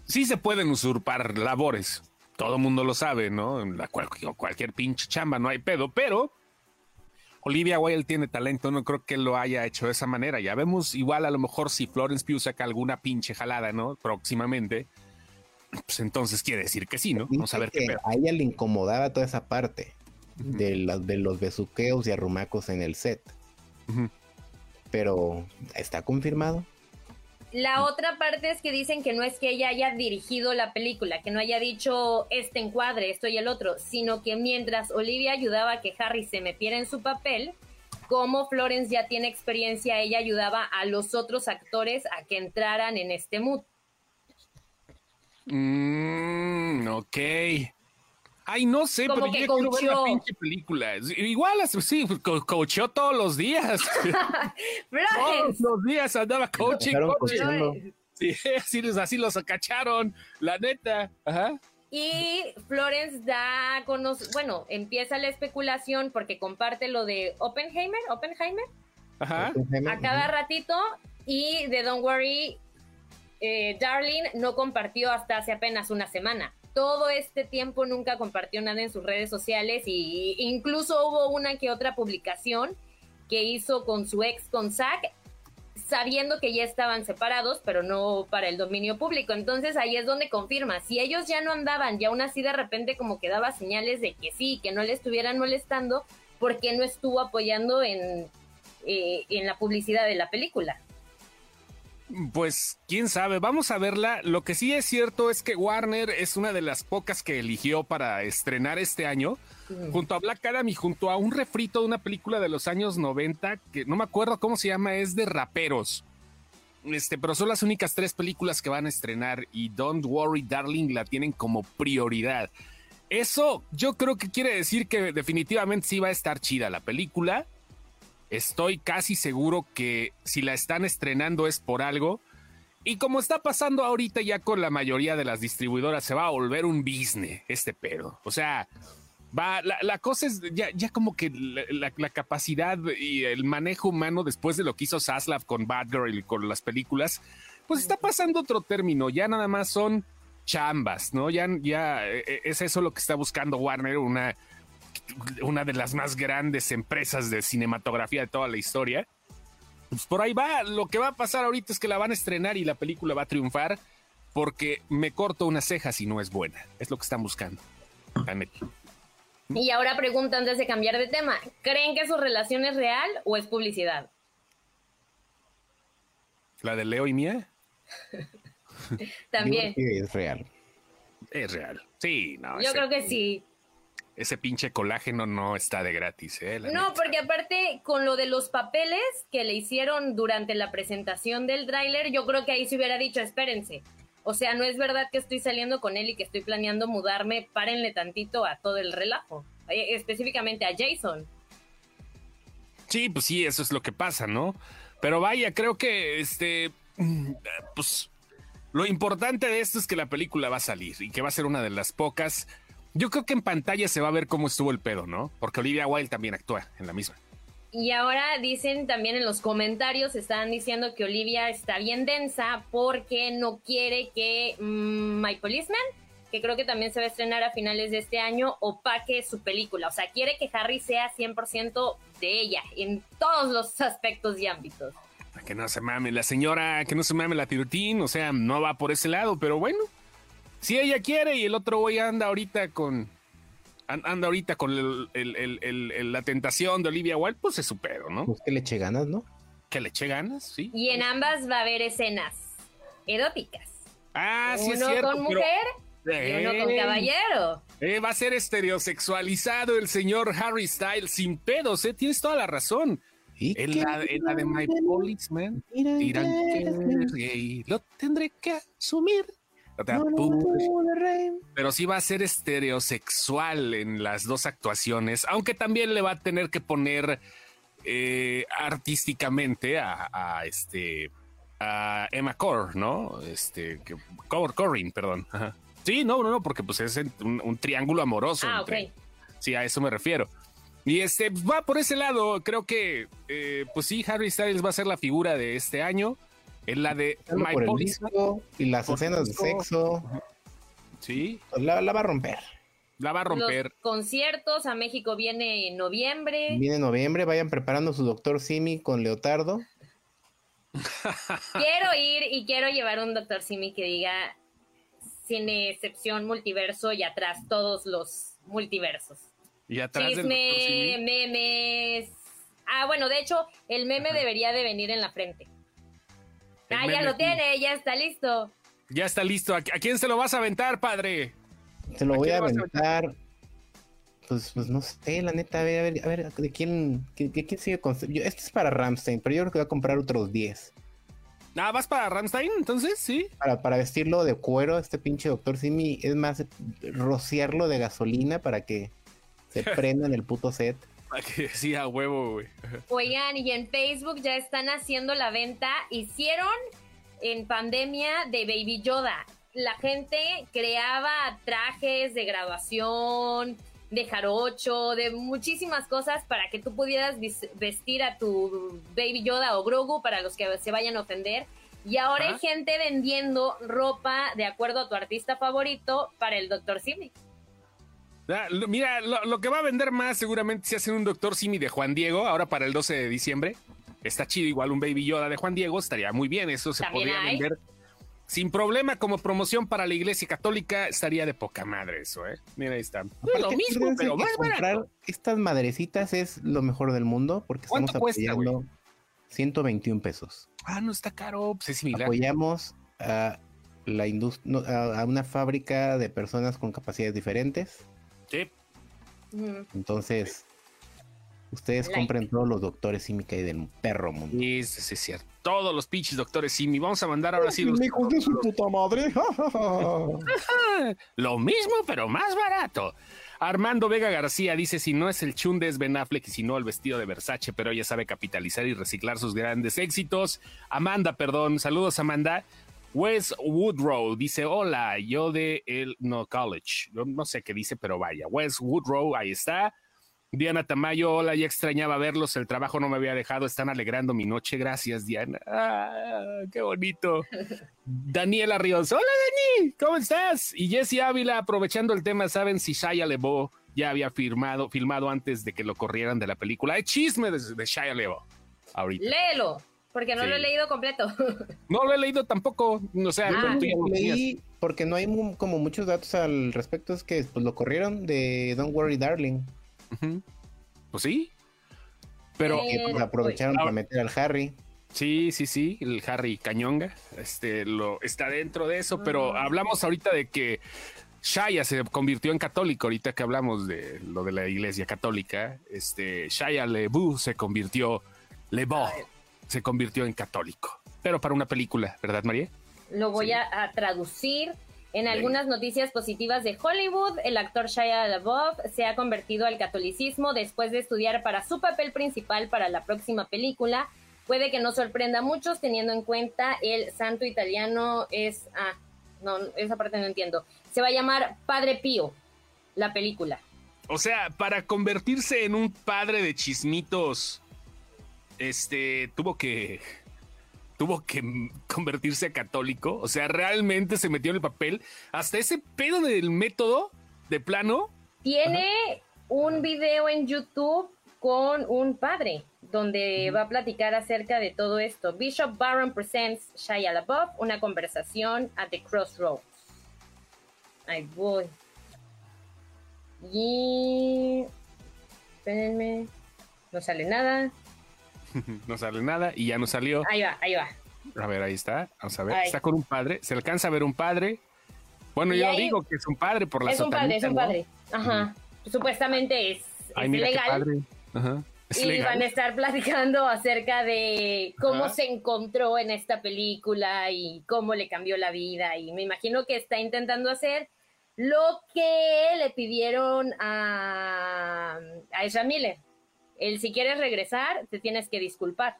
sí se pueden usurpar labores. Todo el mundo lo sabe, ¿no? En la cual, cualquier pinche chamba, no hay pedo, pero Olivia Wilde tiene talento, no creo que lo haya hecho de esa manera. Ya vemos igual a lo mejor si Florence Pugh saca alguna pinche jalada, ¿no? Próximamente. Pues entonces quiere decir que sí, ¿no? Vamos a ver qué pedo. A ella le incomodaba toda esa parte de, la- de los besuqueos y arrumacos en el set. Ujú. Pero, ¿está confirmado? La otra parte es que dicen que no es que ella haya dirigido la película, que no haya dicho este encuadre, esto y el otro, sino que mientras Olivia ayudaba a que Harry se metiera en su papel, como Florence ya tiene experiencia, ella ayudaba a los otros actores a que entraran en este mood. Mm, ok. Ay, no sé, Como pero que yo quiero ver la pinche película. Igual, sí, co- coacheó todos los días. todos los días andaba coaching. Sí, así, los- así los cacharon, la neta. Ajá. Y Florence da a conocer, bueno, empieza la especulación porque comparte lo de Oppenheimer, Oppenheimer, Ajá. a cada ratito y de Don't Worry, eh, Darling no compartió hasta hace apenas una semana. Todo este tiempo nunca compartió nada en sus redes sociales y incluso hubo una que otra publicación que hizo con su ex, con Zack, sabiendo que ya estaban separados, pero no para el dominio público. Entonces ahí es donde confirma, si ellos ya no andaban y aún así de repente como que daba señales de que sí, que no le estuvieran molestando, ¿por qué no estuvo apoyando en, eh, en la publicidad de la película? Pues quién sabe, vamos a verla. Lo que sí es cierto es que Warner es una de las pocas que eligió para estrenar este año, junto a Black Adam y junto a un refrito de una película de los años 90, que no me acuerdo cómo se llama, es de raperos. Este, pero son las únicas tres películas que van a estrenar y Don't Worry Darling la tienen como prioridad. Eso yo creo que quiere decir que definitivamente sí va a estar chida la película. Estoy casi seguro que si la están estrenando es por algo. Y como está pasando ahorita ya con la mayoría de las distribuidoras, se va a volver un business este pedo. O sea, va, la, cosa es ya, como que la, capacidad y el manejo humano después de lo que hizo Zaslav con Batgirl y con las películas, pues está pasando otro término. Ya nada más son chambas, ¿no? Ya, ya eh, es eso lo que está buscando Warner, una una de las más grandes empresas de cinematografía de toda la historia. Pues por ahí va, lo que va a pasar ahorita es que la van a estrenar y la película va a triunfar porque me corto una ceja si no es buena. Es lo que están buscando. Y ahora pregunta antes de cambiar de tema, ¿creen que su relación es real o es publicidad? La de Leo y Mía También. Yo creo que es real. es real. Sí, no. Yo creo que sí. Ese pinche colágeno no está de gratis, ¿eh? La No, neta. porque aparte con lo de los papeles que le hicieron durante la presentación del tráiler, yo creo que ahí se hubiera dicho, espérense. O sea, no es verdad que estoy saliendo con él y que estoy planeando mudarme, párenle tantito a todo el relajo. Eh, Específicamente a Jason. Sí, pues sí, eso es lo que pasa, ¿no? Pero vaya, creo que este, pues lo importante de esto es que la película va a salir y que va a ser una de las pocas. Yo creo que en pantalla se va a ver cómo estuvo el pedo, ¿no? Porque Olivia Wilde también actúa en la misma. Y ahora dicen también en los comentarios, están diciendo que Olivia está bien densa porque no quiere que mm, My Policeman, que creo que también se va a estrenar a finales de este año, opaque su película. O sea, quiere que Harry sea 100% de ella en todos los aspectos y ámbitos. Que no se mame la señora, que no se mame la tirutín, o sea, no va por ese lado, pero bueno, si ella quiere y el otro güey anda ahorita con an- anda ahorita con el- el- el- el- el- la tentación de Olivia Wilde, pues es su pedo, ¿no? Pues que le eche ganas, ¿no? Que le eche ganas, sí. Y en ambas va a haber escenas eróticas. Ah, sí es uno cierto. con pero- mujer y uno con caballero. eh, va a ser estereosexualizado el señor Harry Styles sin pedos, ¿eh? Tienes toda la razón. ¿Y En qué? la, en la de My Policeman dirán que gay, lo tendré que asumir. Pero sí va a ser estereosexual en las dos actuaciones, aunque también le va a tener que poner eh, artísticamente a, a, este a Emma Core, ¿no? Este que, Cor- Corrin, perdón. Ajá. Sí, no, no, no, porque pues es un, un triángulo amoroso. Ah, entre- ok. Sí, a eso me refiero. Y este va por ese lado. Creo que, eh, pues sí, Harry Styles va a ser la figura de este año. En la de My por el disco y las Por escenas de sexo. Sí, pues la, la va a romper. la va a romper. Los conciertos a México viene en noviembre. Viene noviembre, vayan preparando su doctor Simi con Leotardo. Quiero ir y quiero llevar un Doctor Simi que diga sin excepción multiverso y atrás todos los multiversos. Y atrás. Chisme, Simi. memes. Ah, bueno, de hecho, el meme debería de venir en la frente. Ah, ya lo tiene, ya está listo. Ya está listo. ¿A, a quién se lo vas a aventar, padre? Se lo ¿A voy a aventar. Pues, pues no sé, la neta, a ver, a ver, a ver, ¿de quién, de, de quién sigue con... yo- Este es para Ramstein, pero yo creo que va a comprar otros 10. Ah, ¿vas para Ramstein entonces? Sí. Para, para vestirlo de cuero, este pinche doctor Simi, es más, rociarlo de gasolina para que se prenda en el puto set. Que sí, a huevo, güey. Oigan, y en Facebook ya están haciendo la venta. Hicieron en pandemia de Baby Yoda. La gente creaba trajes de graduación, de jarocho, de muchísimas cosas para que tú pudieras vestir a tu Baby Yoda o Grogu para los que se vayan a ofender. Y ahora hay gente vendiendo ropa de acuerdo a tu artista favorito para el Dr. Simi. Ah, mira, lo, lo que va a vender más seguramente si hacen un Doctor Simi de Juan Diego, ahora para el 12 de diciembre. Está chido, igual un Baby Yoda de Juan Diego, estaría muy bien. Eso se podría hay. vender sin problema como promoción para la Iglesia Católica. Estaría de poca madre eso, ¿eh? Mira, ahí está. lo mismo, pero más comprar barato. estas madrecitas es lo mejor del mundo porque ¿Cuánto estamos cuesta, apoyando 121 pesos. Ah, no está caro, pues es similar. Apoyamos a la indus- no, a, a una fábrica de personas con capacidades diferentes. Sí. Entonces, ustedes Like. compren todos los doctores Simi que hay del perro mundo. Sí, sí, sí, es cierto. Todos los pinches doctores Simi. Vamos a mandar ahora sí los- Hijos de su puta madre. Lo mismo, pero más barato. Armando Vega García dice: si no es el chunde es Ben Affleck y si no el vestido de Versace, pero ella sabe capitalizar y reciclar sus grandes éxitos. Amanda, perdón, saludos Amanda. Wes Woodrow dice: Hola, yo de el no college. Yo no sé qué dice, pero vaya. Wes Woodrow, ahí está. Diana Tamayo, hola, ya extrañaba verlos, el trabajo no me había dejado, están alegrando mi noche, gracias Diana. Ah, qué bonito. Daniela Ríos, hola Dani, ¿cómo estás? Y Jesse Ávila, aprovechando el tema, ¿saben si Shia LeBeau ya había firmado, filmado antes de que lo corrieran de la película? Hay chisme de, de Shia LeBeau ahorita. Léelo, porque no Sí. lo he leído completo. No lo he leído tampoco, o sea, Ah, como tú ya lo tenías. Leí, porque no hay como muchos datos al respecto, es que pues, lo corrieron de Don't Worry Darling. Pues sí, pero... Eh, que pues, aprovecharon para meter al Harry. Sí, sí, sí, el Harry Cañonga, este, lo, está dentro de eso, pero Ah. hablamos ahorita de que Shaya se convirtió en católico, ahorita que hablamos de lo de la iglesia católica, este, Shaya LeBeau se convirtió, LeBeau se convirtió en católico, pero para una película, ¿verdad, María? Lo voy Sí. a, a traducir. En algunas noticias positivas de Hollywood, el actor Shia LaBeouf se ha convertido al catolicismo después de estudiar para su papel principal para la próxima película. Puede que no sorprenda a muchos teniendo en cuenta el santo italiano es... Ah, no, esa parte no entiendo. Se va a llamar Padre Pío, la película. O sea, para convertirse en un padre de chismitos, este, tuvo que, tuvo que convertirse a católico. O sea, realmente se metió en el papel. Hasta ese pedo del método, de plano. Tiene un video en YouTube con un padre donde va a platicar acerca de todo esto. Bishop Barron presents Shia LaBeouf, una conversación at the crossroads. Ahí voy. Y... Espérenme. No sale nada. No sale nada y ya no salió. Ahí va, ahí va. A ver, ahí está. Vamos a ver. Ahí. Está con un padre. Se alcanza a ver un padre. Bueno, Y yo ahí- digo que es un padre por la Es un padre, es un padre. Ajá. Supuestamente es, Ay, es mira qué legal. padre. Ajá. Es y legal. van a estar platicando acerca de cómo Ajá. se encontró en esta película y cómo le cambió la vida. Y me imagino que está intentando hacer lo que le pidieron a, a Ezra Miller. El si quieres regresar, te tienes que disculpar.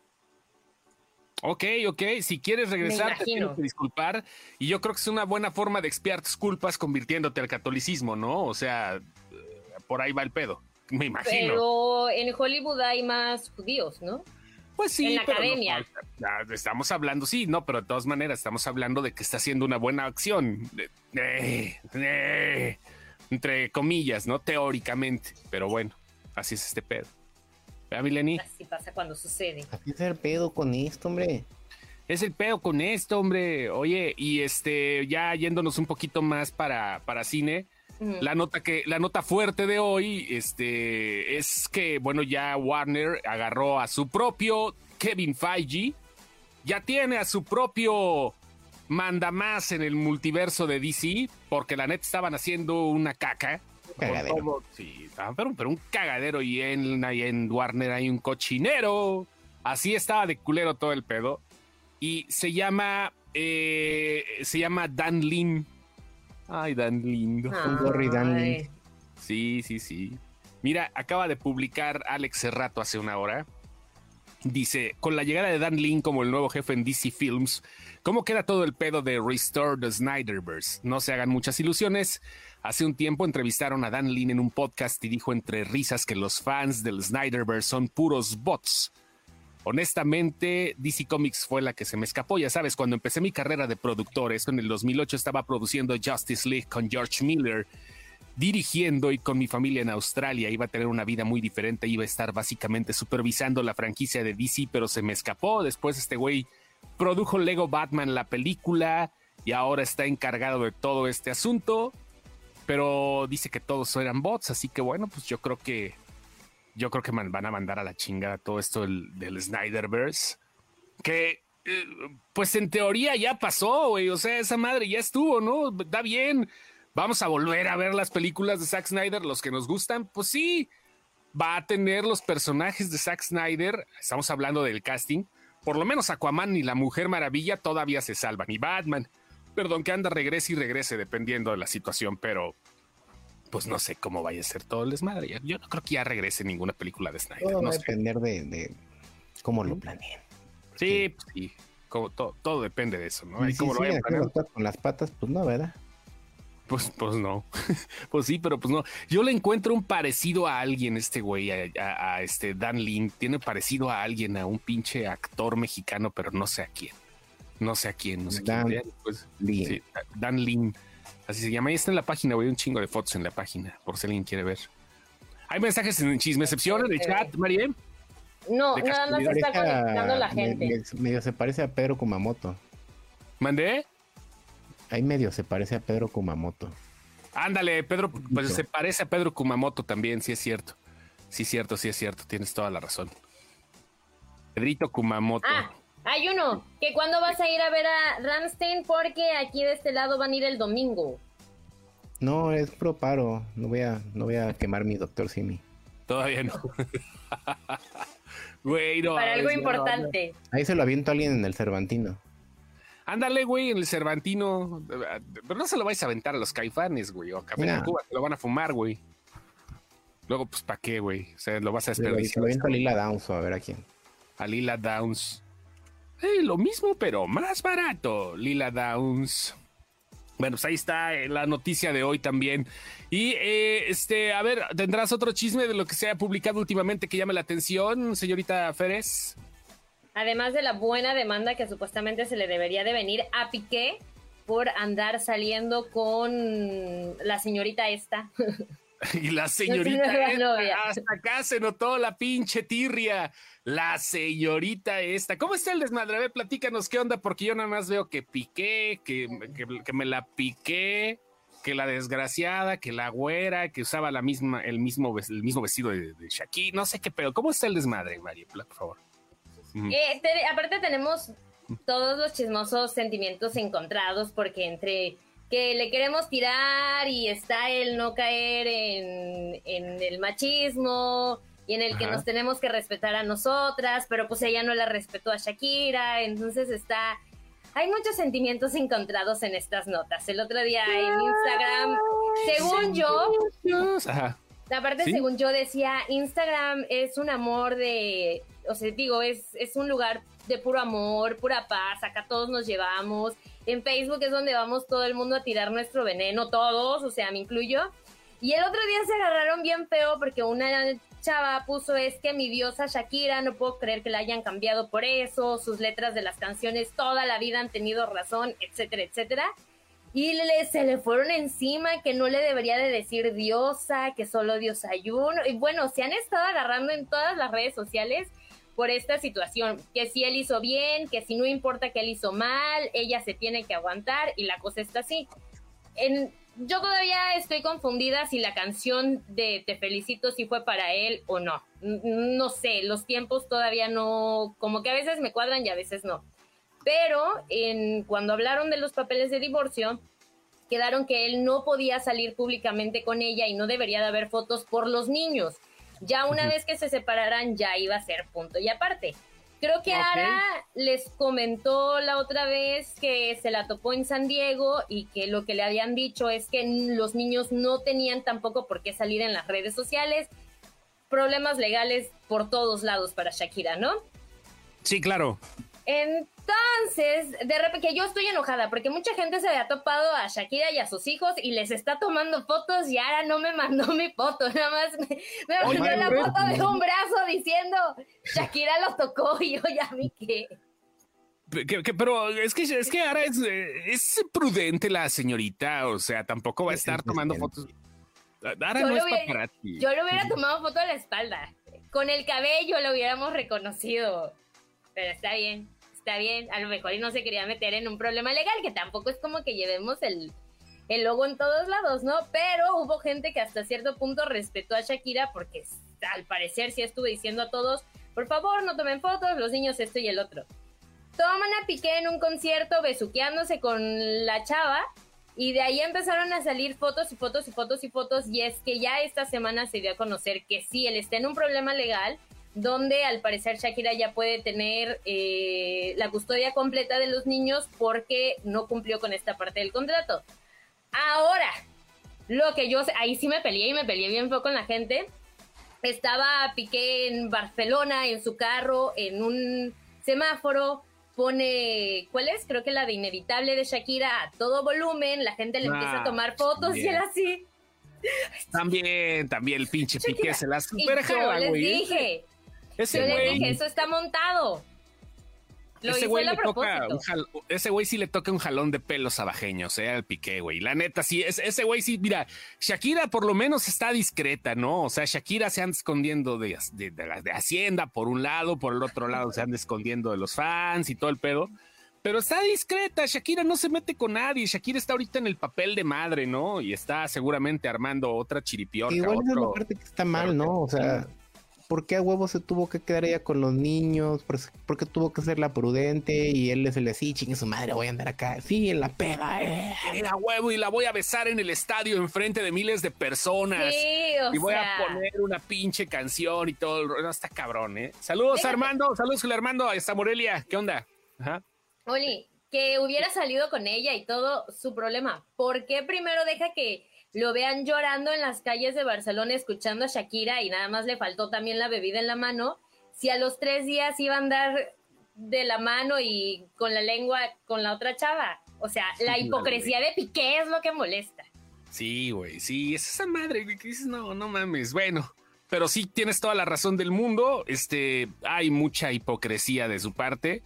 Ok, ok. Si quieres regresar, te tienes que disculpar. Y yo creo que es una buena forma de expiar tus culpas convirtiéndote al catolicismo, ¿no? O sea, eh, por ahí va el pedo. Me imagino. Pero en Hollywood hay más judíos, ¿no? pues sí, en la pero academia. estamos hablando, sí, no, pero de todas maneras estamos hablando de que está haciendo una buena acción. Eh, eh, eh, entre comillas, ¿no? Teóricamente. Pero bueno, así es este pedo. ¿Verdad, Mileni? Así pasa cuando sucede. Así es el pedo con esto, hombre. Es el pedo con esto, hombre. Oye, y este, ya yéndonos un poquito más para, para cine, la nota que, la nota fuerte de hoy, este, es que, bueno, ya Warner agarró a su propio Kevin Feige, ya tiene a su propio mandamás en el multiverso de DC, porque la neta estaban haciendo una caca. Cagadero. todo. Sí, estaban, pero, pero un cagadero y en, ahí en Warner hay un cochinero. Así estaba de culero todo el pedo. y se llama, eh, se llama Dan Lin. Ay, Dan lindo. Un gorri Dan Lin. Sí, sí, sí. Mira, acaba de publicar Alex Cerrato hace una hora. Dice, con la llegada de Dan Lin como el nuevo jefe en DC Films, ¿cómo queda todo el pedo de Restore the Snyderverse? No se hagan muchas ilusiones. Hace un tiempo entrevistaron a Dan Lin en un podcast y dijo entre risas que los fans del Snyderverse son puros bots. Honestamente, DC Comics fue la que se me escapó. Ya sabes, cuando empecé mi carrera de productor, esto en el 2008 estaba produciendo Justice League con George Miller dirigiendo y con mi familia en Australia. Iba a tener una vida muy diferente, iba a estar básicamente supervisando la franquicia de DC, pero se me escapó. Después este güey produjo Lego Batman, la película, y ahora está encargado de todo este asunto. Pero dice que todos eran bots, así que bueno, pues yo creo que yo creo que van a mandar a la chingada todo esto del, del Snyderverse. Que eh, pues en teoría ya pasó, güey. O sea, esa madre ya estuvo, ¿no? Da bien. Vamos a volver a ver las películas de Zack Snyder, los que nos gustan. Pues sí, va a tener los personajes de Zack Snyder. Estamos hablando del casting. Por lo menos Aquaman y la Mujer Maravilla todavía se salvan. Y Batman, perdón, que anda regrese y regrese dependiendo de la situación, pero pues no sé cómo vaya a ser todo el desmadre. Yo no creo que ya regrese ninguna película de Snyder. Todo no va a depender de, de cómo lo planeen. Sí, pues sí. Como to- todo depende de eso, ¿no? Y como lo vayan planeando, con las patas, pues no, ¿verdad? Pues, pues no. pues sí, pero pues no. Yo le encuentro un parecido a alguien, este güey, a, a- a este Dan Lin. Tiene parecido a alguien, a un pinche actor mexicano, pero no sé a quién. No sé a quién, no sé Dan quién. Después- Lin. sí, Dan Lin. Así se llama. Ahí está en la página, güey. Un chingo de fotos en la página, por si alguien quiere ver. Hay mensajes en chismecepción en el chat, María. No, De nada más está conectando la gente. me- medio se parece a Pedro Kumamoto. ¿Mandé? Ahí medio se parece a Pedro Kumamoto. Ándale, Pedro, pues se parece a Pedro Kumamoto también, sí es cierto. Sí es cierto, sí es cierto, tienes toda la razón. Pedrito Kumamoto. Ah, hay uno. Que cuando vas a ir a ver a Ramstein porque aquí de este lado van a ir el domingo. No, es pro paro. No voy a, no voy a quemar mi doctor Simi. Todavía no. Güey, no. Para algo importante. Ahí se lo aviento a alguien en el Cervantino. Ándale, güey, en el Cervantino. Pero no se lo vais a aventar a los caifanes, güey. O a Café Nah. Tacuba, se lo van a fumar, güey. Luego, pues, ¿para qué, güey? O sea, lo vas a lo, se desperdiciar. lo aviento a Lila Downs o a ver a quién. a Lila Downs. Eh, lo mismo, pero más barato. Lila Downs. Bueno, pues ahí está eh, la noticia de hoy también. Y eh, este, a ver, ¿tendrás otro chisme de lo que se ha publicado últimamente que llame la atención, señorita Férez? Además de la buena demanda que supuestamente se le debería de venir a Piqué por andar saliendo con la señorita esta. Y la señorita esta, hasta acá se notó la pinche tirria. La señorita esta. ¿Cómo está el desmadre? A ver, platícanos qué onda, porque yo nada más veo que piqué, que, que- que me la piqué, que la desgraciada, que la güera, que usaba la misma, el mismo, el mismo vestido de, de no sé qué pedo. ¿Cómo está el desmadre, María? Por favor. Ujú. Eh, te- aparte tenemos todos los chismosos sentimientos encontrados porque entre que le queremos tirar y está el no caer en, en el machismo y en el que Ajá. nos tenemos que respetar a nosotras, pero pues ella no la respetó a Shakira, entonces está... Hay muchos sentimientos encontrados en estas notas. El otro día en Instagram, según yo. Ajá. Aparte, ¿Sí? según yo decía, Instagram es un amor de, o sea, digo, es, es un lugar de puro amor, pura paz, acá todos nos llevamos. En Facebook es donde vamos todo el mundo a tirar nuestro veneno, todos, o sea, me incluyo. Y el otro día se agarraron bien feo porque una chava puso es que mi diosa Shakira, no puedo creer que la hayan cambiado por eso, sus letras de las canciones toda la vida han tenido razón, etcétera, etcétera. Y le, se le fueron encima que no le debería de decir diosa, que solo Dios hay uno. Y bueno, se han estado agarrando en todas las redes sociales por esta situación, que si él hizo bien, que si no importa que él hizo mal, ella se tiene que aguantar y la cosa está así. En, yo todavía estoy confundida si la canción de Te felicito si fue para él o no. No sé, los tiempos todavía no, como que a veces me cuadran y a veces no. Pero en, cuando hablaron de los papeles de divorcio, quedaron que él no podía salir públicamente con ella y no debería de haber fotos por los niños. Ya una vez que se separaran, ya iba a ser punto y aparte. Creo que Ok. Ara les comentó la otra vez que se la topó en San Diego y que lo que le habían dicho es que los niños no tenían tampoco por qué salir en las redes sociales. Problemas legales por todos lados para Shakira, ¿no? Sí, claro. Entonces, de repente, que yo estoy enojada porque mucha gente se había topado a Shakira y a sus hijos y les está tomando fotos y ahora no me mandó mi foto, nada más me, me mandó la foto de un brazo diciendo Shakira lo tocó y yo ya vi que... Que- que- pero es que, es que ahora es, eh, es prudente la señorita, o sea, tampoco va a estar tomando fotos. Ahora Yo no es hubiera- paparazzi. Yo le hubiera tomado foto de la espalda. Con el cabello lo hubiéramos reconocido. Pero está bien, está bien. A lo mejor y no se quería meter en un problema legal, que tampoco es como que llevemos el, el logo en todos lados, ¿no? Pero hubo gente que hasta cierto punto respetó a Shakira porque al parecer sí estuve diciendo a todos, por favor no tomen fotos, los niños esto y el otro. Toman a Piqué en un concierto besuqueándose con la chava y de ahí empezaron a salir fotos y fotos y fotos y fotos y es que ya esta semana se dio a conocer que sí, él está en un problema legal donde al parecer Shakira ya puede tener eh, la custodia completa de los niños porque no cumplió con esta parte del contrato. Ahora, lo que yo ahí sí me peleé y me peleé bien feo con la gente. Estaba Piqué en Barcelona en su carro, en un semáforo, pone, ¿cuál es? Creo que la de Inevitable de Shakira a todo volumen, la gente le Ah, empieza a tomar fotos y bien. él así. También, también el pinche Piqué se la Y super jala, les güey. dije, Ese yo güey, dije, eso está montado. Lo ese güey le toca propósito. un jal- ese güey sí le toca un jalón de pelos a Bajeños, eh, al Piqué, güey. La neta, sí, es- ese güey sí, mira, Shakira por lo menos está discreta, ¿no? O sea, Shakira se anda escondiendo de, de, de la- de Hacienda por un lado, por el otro lado se anda escondiendo de los fans y todo el pedo. Pero está discreta, Shakira no se mete con nadie, Shakira está ahorita en el papel de madre, ¿no? Y está seguramente armando otra chiripiorca, Igual es la otro... parte que está mal, ¿no? O sea, ¿por qué a huevo se tuvo que quedar ella con los niños? ¿Por, por qué tuvo que ser la prudente? Y él es el de sí, chingue su madre, voy a andar acá. Sí, en la peda, eh. Era huevo y la voy a besar en el estadio enfrente de miles de personas. Sí, o y voy sea, a poner una pinche canción y todo. el rollo. No, está cabrón, ¿eh? Saludos, Déjate. Armando. Saludos, Armando. Ahí está Morelia. ¿Qué onda? Ajá. Oli, que hubiera salido con ella y todo su problema. ¿Por qué primero deja que lo vean llorando en las calles de Barcelona escuchando a Shakira y nada más le faltó también la bebida en la mano? Si a los tres días iba a andar de la mano y con la lengua con la otra chava. O sea, la Sí, hipocresía de Piqué es lo que molesta. Sí, güey. Sí, es esa madre güey, que dices, no, no mames. Bueno, pero sí tienes toda la razón del mundo. Este, hay mucha hipocresía de su parte.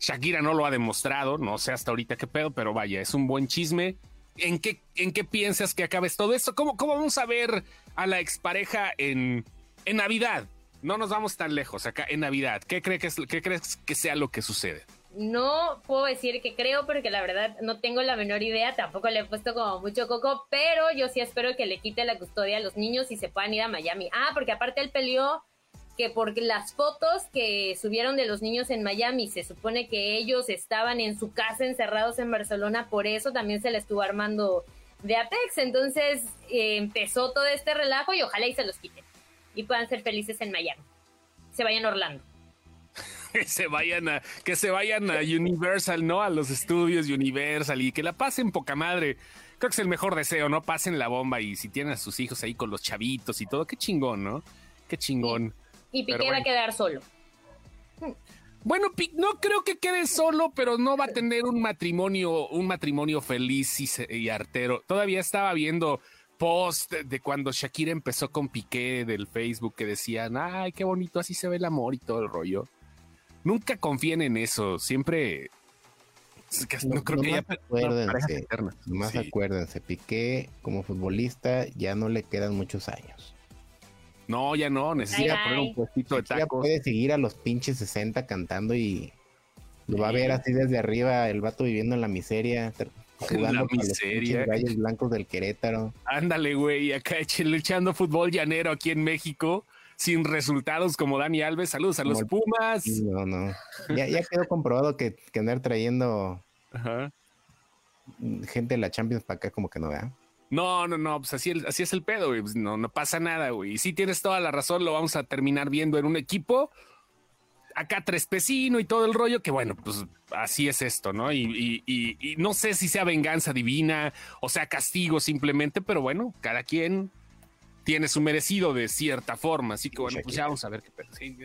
Shakira no lo ha demostrado, no sé hasta ahorita qué pedo, pero vaya, es un buen chisme. ¿En qué, en qué piensas que acabes todo esto? ¿Cómo, cómo vamos a ver a la expareja en, en Navidad? No nos vamos tan lejos acá en Navidad. ¿Qué, cree que ¿Qué crees que sea lo que sucede? No puedo decir que creo porque la verdad no tengo la menor idea, tampoco le he puesto como mucho coco, pero yo sí espero que le quite la custodia a los niños y se puedan ir a Miami. Ah, porque aparte él peleó que porque las fotos que subieron de los niños en Miami, se supone que ellos estaban en su casa encerrados en Barcelona, por eso también se le estuvo armando de Apex. Entonces eh, empezó todo este relajo y ojalá y se los quiten y puedan ser felices en Miami. Se vayan a Orlando. que se vayan a que se vayan a Universal, ¿no? A los estudios Universal y que la pasen poca madre. Creo que es el mejor deseo, ¿no? Pasen la bomba y si tienen a sus hijos ahí con los chavitos y todo, qué chingón, ¿no? Qué chingón. Y Piqué va a quedar solo. Bueno, no creo que quede solo, pero no va a tener un matrimonio, un matrimonio feliz y, artero. Todavía estaba viendo post de cuando Shakira empezó con Piqué del Facebook que decían, ay, qué bonito, así se ve el amor y todo el rollo. Nunca confíen en eso, siempre... No, creo que nomás haya acuérdense, eternas. Más Sí. acuérdense, Piqué como futbolista ya no le quedan muchos años. No, ya no, necesita Ay, poner ay. un puestito de tacos. puede seguir a los pinches 60 cantando y lo va a ver así desde arriba, el vato viviendo en la miseria, la jugando los miseria. gallos blancos del Querétaro. Ándale, güey, acá echando fútbol llanero aquí en México, sin resultados como Dani Alves. Saludos a Como los el- Pumas. No, no. Ya, ya quedó comprobado que, que andar trayendo Ajá. gente de la Champions para acá como que no da. No, no, no, pues así, el- así es el pedo, güey. Pues no, no pasa nada, güey. Y sí tienes toda la razón, lo vamos a terminar viendo en un equipo acá trespecino y todo el rollo, que bueno, pues así es esto, ¿no? Y, y- y- y no sé si sea venganza divina o sea castigo simplemente, pero bueno, cada quien tiene su merecido de cierta forma, así que bueno, pues ya vamos a ver qué pedo. Sí,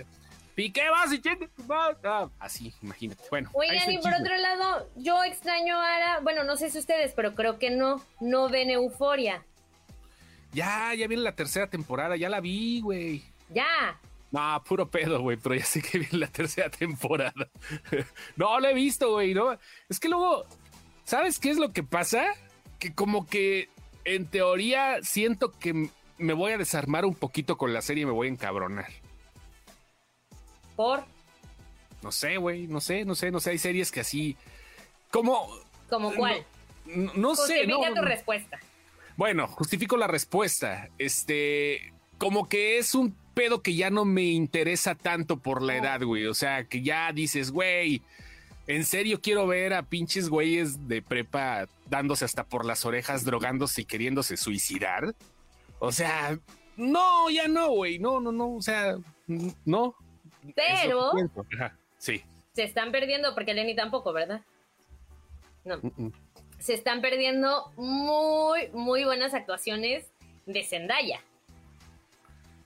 Piqué vas y chingue tu madre. Ah, así, imagínate. Bueno, Oigan, y por otro lado, yo extraño a, bueno, no sé si ustedes, pero creo que no, no ven euforia. Ya, ya viene la tercera temporada, ya la vi, güey. Ya. No, puro pedo, güey, pero ya sé que viene la tercera temporada. no, lo he visto, güey, ¿no? Es que luego, ¿sabes qué es lo que pasa? Que como que en teoría siento que me voy a desarmar un poquito con la serie y me voy a encabronar. ¿Por? No sé, güey, no sé, no sé, no sé, hay series que así... Como... ¿Como cuál? No, no sé, no, Justifica no, tu respuesta. Bueno, justifico la respuesta. Este, como que es un pedo que ya no me interesa tanto por la No. edad, güey. O sea, que ya dices, güey, en serio quiero ver a pinches güeyes de prepa dándose hasta por las orejas, drogándose y queriéndose suicidar. O sea, no, ya no, güey. No, no, no. O sea, no. Pero-. Ajá, sí. Se están perdiendo, porque Lenny tampoco, ¿verdad? No. Mm, mm. Se están perdiendo muy, muy buenas actuaciones de Zendaya.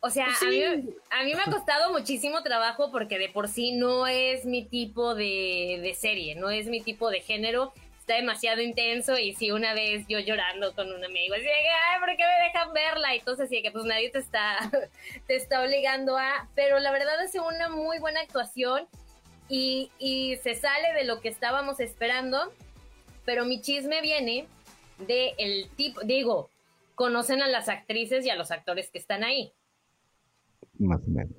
O sea, Pues a, mí, a mí me ha costado muchísimo trabajo porque de por sí no es mi tipo de, de serie, no es mi tipo de género. Está demasiado intenso y si una vez yo llorando con un amigo, así ay, ¿por qué me dejan verla? Y entonces sí, que pues nadie te está, te está obligando a... Pero la verdad es una muy buena actuación y, y se sale de lo que estábamos esperando, pero mi chisme viene de el tipo, digo, conocen a las actrices y a los actores que están ahí. Más o menos.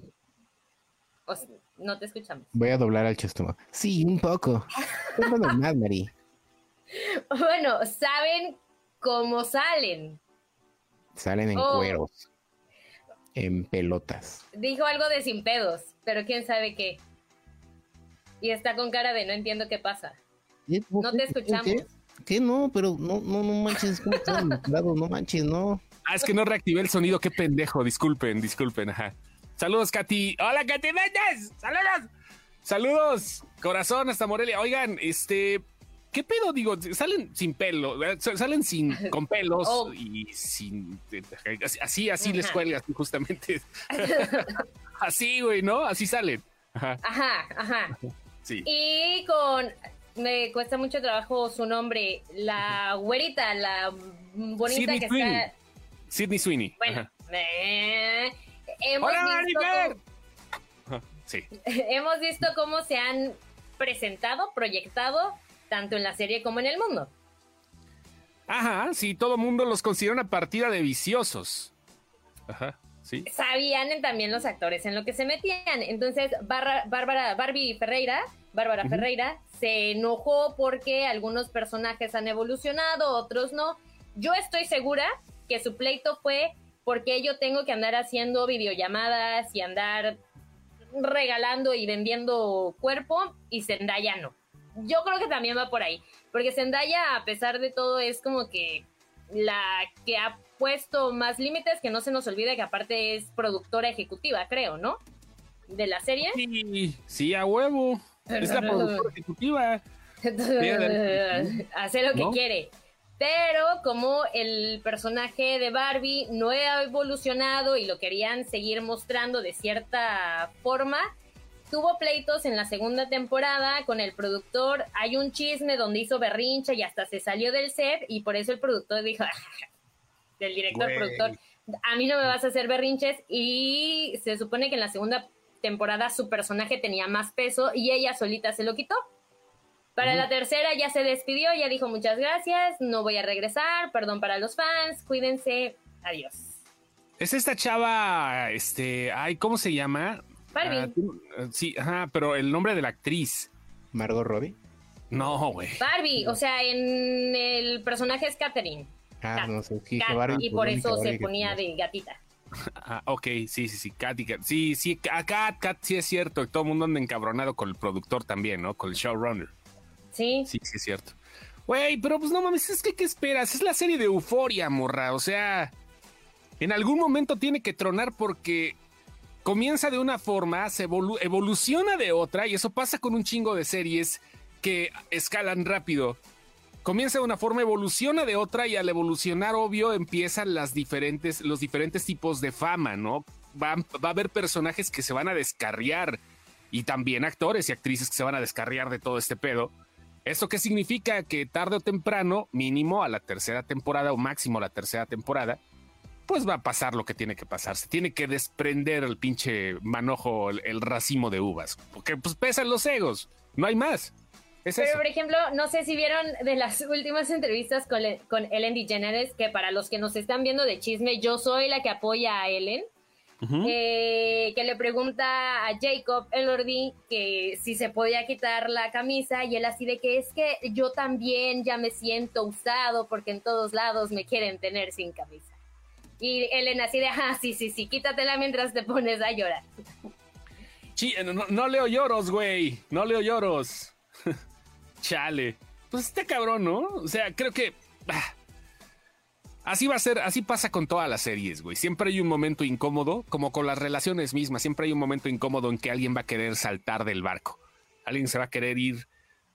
O sea, no te escuchamos. Voy a doblar al chestómago. Sí, un poco. Cuéntanos más, Mari. Bueno, saben cómo salen. Salen en Oh. cueros. En pelotas. Dijo algo de sin pedos, pero quién sabe qué. Y está con cara de no entiendo qué pasa. No te escuchamos. ¿Qué? ¿Qué? No, pero no, no, no manches. No manches, no. Ah, es que no reactivé el sonido, qué pendejo. Disculpen, disculpen, ajá. Saludos, Katy. Hola, Katy Méndez. Saludos. Saludos, corazón hasta Morelia. Oigan, este, ¿qué pedo? Digo, salen sin pelo, eh, salen sin, con pelos Oh. y sin, así, así les cuelgas, justamente. así, güey, ¿no? Así salen. Ajá, Ajá, ajá. sí. Y con. Me cuesta mucho trabajo su nombre. La güerita, la bonita Sydney que Sweeney. está. Sidney Sweeney. Bueno, eh, hemos, Hola, visto cómo, Sí. hemos visto cómo se han presentado, proyectado, tanto en la serie como en el mundo. Ajá, sí, todo el mundo los considera una partida de viciosos. Ajá, sí. Sabían también los actores en lo que se metían. Entonces, Barra- Bárbara, Barbie Ferreira, Bárbara. Ferreira, se enojó porque algunos personajes han evolucionado, otros no. Yo estoy segura que su pleito fue porque yo tengo que andar haciendo videollamadas y andar regalando y vendiendo cuerpo y Zendaya no. Yo creo que también va por ahí, porque Zendaya a pesar de todo es como que la que ha puesto más límites, que no se nos olvide que aparte es productora ejecutiva, creo, ¿no? De la serie. Sí, sí, a huevo. Es la productora ejecutiva. Hace lo que ¿No? quiere. Pero como el personaje de Barbie no ha evolucionado y lo querían seguir mostrando de cierta forma, tuvo pleitos en la segunda temporada con el productor. Hay un chisme donde hizo berrinche y hasta se salió del set y por eso el productor dijo, del director Güey. productor, a mí no me vas a hacer berrinches y se supone que en la segunda temporada su personaje tenía más peso y ella solita se lo quitó. Para la tercera ya se despidió, ya dijo muchas gracias, no voy a regresar, perdón para los fans, cuídense, adiós. Es esta chava, este, ay, ¿cómo se llama? Barbie. Ah, eh, sí, ajá, pero el nombre de la actriz. Margot Robbie. No, güey. Barbie, o sea, en el personaje es Catherine. Ah, no sé. sí, que Barbie, y pues, por eso Barbie se ponía de gatita. Ah, ok, sí, sí, sí, Kat, y Kat. Sí, sí, a Kat, Kat, sí es cierto. y Todo el mundo anda encabronado con el productor también, ¿no? Con el showrunner. Sí, Sí, sí es cierto. Güey, pero pues no mames, es que ¿qué esperas? Es la serie de euforia, morra. O sea, en algún momento tiene que tronar porque comienza de una forma, se evolu- evoluciona de otra, y eso pasa con un chingo de series que escalan rápido. Comienza de una forma, evoluciona de otra, y al evolucionar, obvio, empiezan las diferentes, los diferentes tipos de fama, ¿no? Va, va a haber personajes que se van a descarriar, y también actores y actrices que se van a descarriar de todo este pedo. ¿Esto qué significa? Que tarde o temprano, mínimo a la tercera temporada o máximo a la tercera temporada, pues va a pasar lo que tiene que pasar. Se tiene que desprender el pinche manojo, el, el racimo de uvas, porque pues pesan los egos, no hay más. Es Pero, eso. por ejemplo, no sé si vieron de las últimas entrevistas con, Le- con Ellen DeGeneres, que para los que nos están viendo de chisme, yo soy la que apoya a Ellen, eh, que le pregunta a Jacob Elordi que si se podía quitar la camisa y él así de que es que yo también ya me siento usado porque en todos lados me quieren tener sin camisa. Y Ellen así de, ah, sí, sí, sí, quítatela mientras te pones a llorar. Sí, no, leo lloros, güey. No leo lloros. Chale. Pues está cabrón, ¿no? O sea, creo que. ah, así va a ser, así pasa con todas las series, güey. Siempre hay un momento incómodo, como con las relaciones mismas. Siempre hay un momento incómodo en que alguien va a querer saltar del barco. Alguien se va a querer ir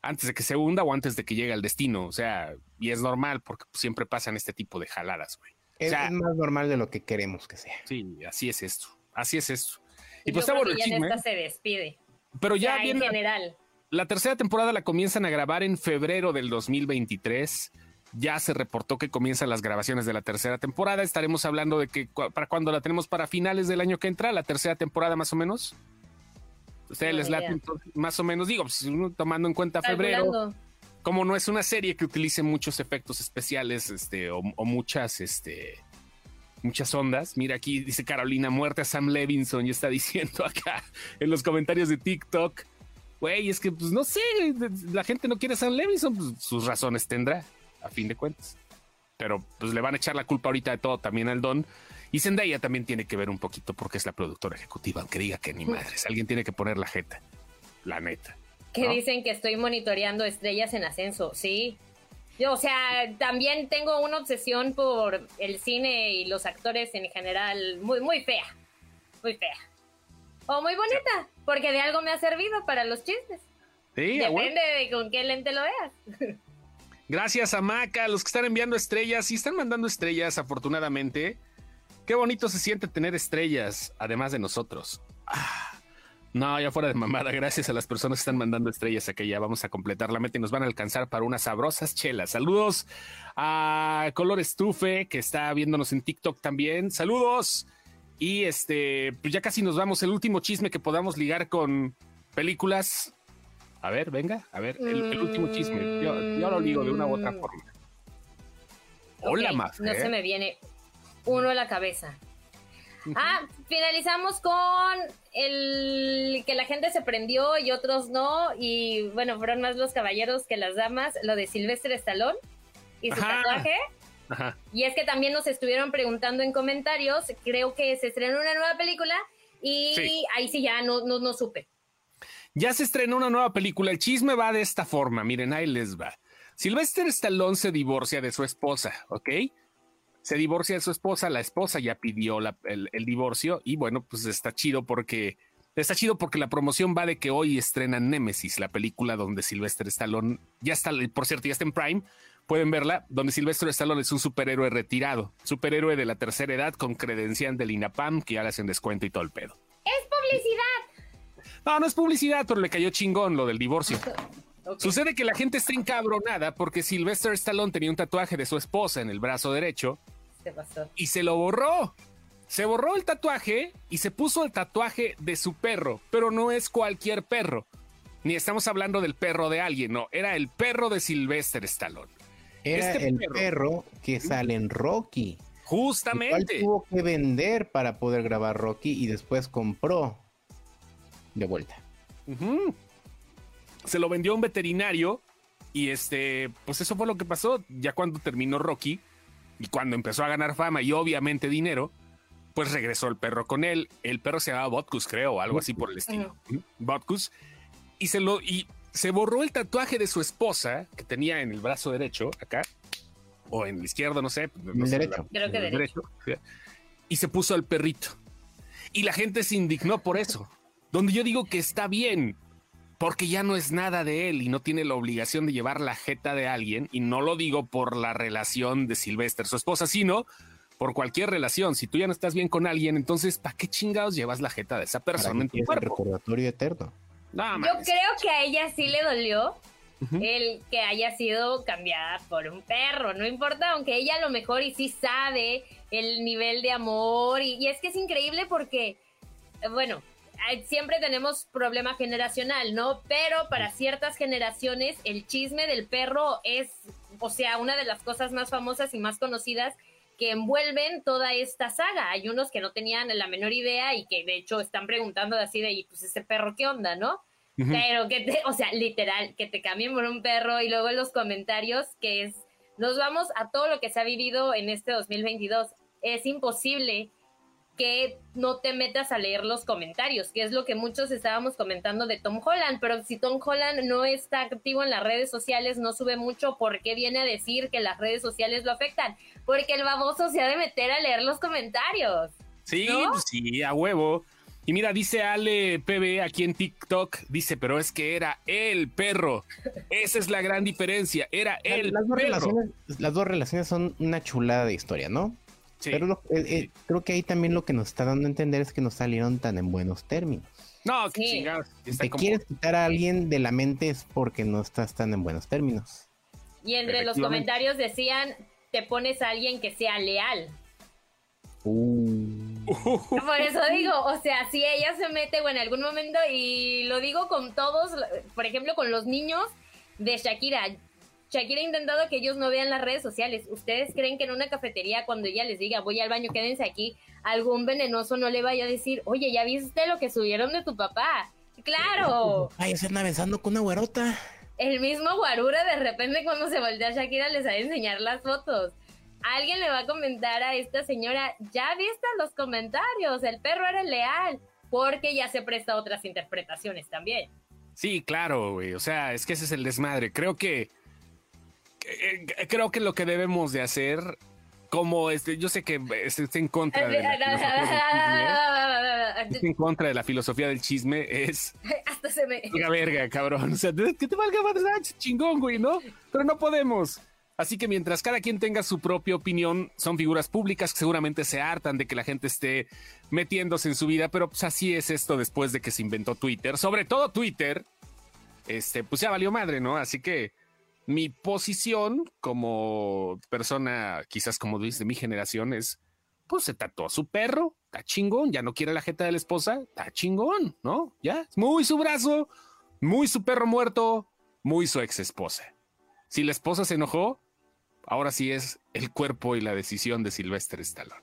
antes de que se hunda o antes de que llegue al destino. O sea, y es normal porque siempre pasan este tipo de jaladas, güey. O Es, sea, es más normal de lo que queremos que sea. sí, así es esto. Así es esto. Y Yo pues está bueno ya en esta se despide. Pero ya Ya, en viene la- general. La tercera temporada la comienzan a grabar en febrero del 2023. Ya se reportó que comienzan las grabaciones de la tercera temporada. Estaremos hablando de que cu- para cuando la tenemos para finales del año que entra, la tercera temporada más o menos. Ustedes No, les late más o menos, digo, pues, tomando en cuenta febrero, Calculando. Como no es una serie que utilice muchos efectos especiales, este, o, o muchas, este, muchas ondas. Mira aquí dice Carolina, muerte a Sam Levinson, y está diciendo acá en los comentarios de TikTok. Güey, es que pues no sé, la gente no quiere a Sam Levinson, pues sus razones tendrá, a fin de cuentas. Pero pues le van a echar la culpa ahorita de todo también al Don. Y Zendaya también tiene que ver un poquito porque es la productora ejecutiva, aunque diga que ni madres, alguien tiene que poner la jeta, la neta. Que ¿no? dicen que estoy monitoreando estrellas en ascenso, sí. Yo, o sea, también tengo una obsesión por el cine y los actores en general muy, muy fea. Muy fea. O muy bonita, porque de algo me ha servido para los chistes. Sí. Depende de con qué lente lo veas. Gracias a Maca, los que están enviando estrellas y están mandando estrellas, afortunadamente. Qué bonito se siente tener estrellas, además de nosotros. Ah, no, ya fuera de mamada, gracias a las personas que están mandando estrellas, a que ya vamos a completar la meta y nos van a alcanzar para unas sabrosas chelas. Saludos a Color Estufe, que está viéndonos en TikTok también. Saludos. Y este, pues ya casi nos vamos. El último chisme que podamos ligar con películas. A ver, venga, a ver, el, el último chisme. Yo, yo lo ligo de una u otra forma. Hola, Ok, Mafe. No se me viene uno a la cabeza. Ah, finalizamos con el que la gente se prendió y otros no. Y bueno, fueron más los caballeros que las damas. Lo de Silvestre Stallone y su Ajá. tatuaje. Ajá. Y es que también nos estuvieron preguntando en comentarios. Creo que se estrenó una nueva película y Sí. ahí sí ya no, no, no supe. Ya se estrenó una nueva película. El chisme va de esta forma. Miren, ahí les va. Sylvester Stallone se divorcia de su esposa, ¿ok? Se divorcia de su esposa. La esposa ya pidió la- el, el divorcio y bueno, pues está chido porque está chido porque la promoción va de que hoy estrenan Nemesis, la película donde Sylvester Stallone ya está, por cierto, ya está en Prime. Pueden verla, donde Sylvester Stallone es un superhéroe retirado, superhéroe de la tercera edad con credencial del INAPAM que ya le hacen descuento y todo el pedo. ¡Es publicidad! No, no es publicidad, pero le cayó chingón lo del divorcio. Sucede que la gente está encabronada porque Sylvester Stallone tenía un tatuaje de su esposa en el brazo derecho Se pasó. y se lo borró. Se borró el tatuaje y se puso el tatuaje de su perro, pero no es cualquier perro. Ni estamos hablando del perro de alguien, no, era el perro de Sylvester Stallone. Era Este el perro. perro que sale en Rocky. el cual Justamente. tuvo que vender para poder grabar Rocky y después compró de vuelta. Se lo vendió a un veterinario y este, pues eso fue lo que pasó. Ya cuando terminó Rocky y cuando empezó a ganar fama y obviamente dinero, pues regresó el perro con él. El perro se llamaba Botkus, creo, o algo así por el estilo. Botkus. Y se lo y se borró el tatuaje de su esposa que tenía en el brazo derecho, acá, o en el izquierdo, no sé. no el sé, derecho. Creo que el derecho. Y se puso al perrito. Y la gente se indignó por eso. Donde yo digo que está bien, porque ya no es nada de él y no tiene la obligación de llevar la jeta de alguien. Y no lo digo por la relación de Sylvester, su esposa, sino por cualquier relación. Si tú ya no estás bien con alguien, entonces, ¿para qué chingados llevas la jeta de esa persona en tu cuerpo? recordatorio eterno. No, Yo creo que a ella sí le dolió el que haya sido cambiada por un perro. No importa, aunque ella a lo mejor y sí sabe el nivel de amor. Y, y es que es increíble porque, bueno, siempre tenemos problema generacional, ¿no? Pero para ciertas generaciones el chisme del perro es, o sea, una de las cosas más famosas y más conocidas que envuelven toda esta saga. Hay unos que no tenían la menor idea y que de hecho están preguntando así de, "Y, pues ese perro, ¿qué onda, no? Ujú. Pero que te, o sea, literal, que te cambien por un perro y luego en los comentarios que es, nos vamos a todo lo que se ha vivido en este 2022. Es imposible que no te metas a leer los comentarios, que es lo que muchos estábamos comentando de Tom Holland, pero si Tom Holland no está activo en las redes sociales, no sube mucho, ¿por qué viene a decir que las redes sociales lo afectan? Porque el baboso se ha de meter a leer los comentarios. Sí, ¿No? pues sí, a huevo. Y mira, dice Ale PB aquí en TikTok, dice, pero es que era el perro. Esa es la gran diferencia, era el las, dos perro. relaciones, las dos relaciones son una chulada de historia, ¿no? Sí. Pero lo- eh, eh, creo que ahí también lo que nos está dando a entender es que no salieron tan en buenos términos. No, qué Sí. chingados. Te como- quieres quitar a alguien de la mente es porque no estás tan en buenos términos. Y entre los comentarios decían, te pones a alguien que sea leal. Uh, Por eso digo, o sea, si ella se mete o en algún momento, y lo digo con todos, por ejemplo, con los niños de Shakira. Shakira ha intentado que ellos no vean las redes sociales. ¿Ustedes creen que en una cafetería, cuando ella les diga, voy al baño, quédense aquí, algún venenoso no le vaya a decir, oye, ¿ya viste lo que subieron de tu papá? ¡Claro! Ay, se anda besando con una güerota. El mismo Guarura de repente cuando se voltea a Shakira les va a enseñar las fotos. Alguien le va a comentar a esta señora, ya viste los comentarios, el perro era leal, porque ya se presta a otras interpretaciones también. Sí, claro, güey. O sea, es que ese es el desmadre. Creo que, creo que lo que debemos de hacer, como este, yo sé que este, está en contra de la filosofía del chisme, está en contra de la filosofía del chisme, es Hasta se me... Valga verga, cabrón. O sea, que te valga madre, ah, chingón, güey, ¿no? Pero no podemos. Así que mientras cada quien tenga su propia opinión, son figuras públicas que seguramente se hartan de que la gente esté metiéndose en su vida, pero pues así es esto después de que se inventó Twitter. Sobre todo Twitter, este, pues ya valió madre, ¿no? Así que mi posición como persona, quizás como dices, de mi generación es, pues se tatuó a su perro, está chingón, ya no quiere la jeta de la esposa, está chingón, ¿no? Ya, es muy su brazo, muy su perro muerto, muy su ex esposa. Si la esposa se enojó, ahora sí es el cuerpo y la decisión de Sylvester Stallone.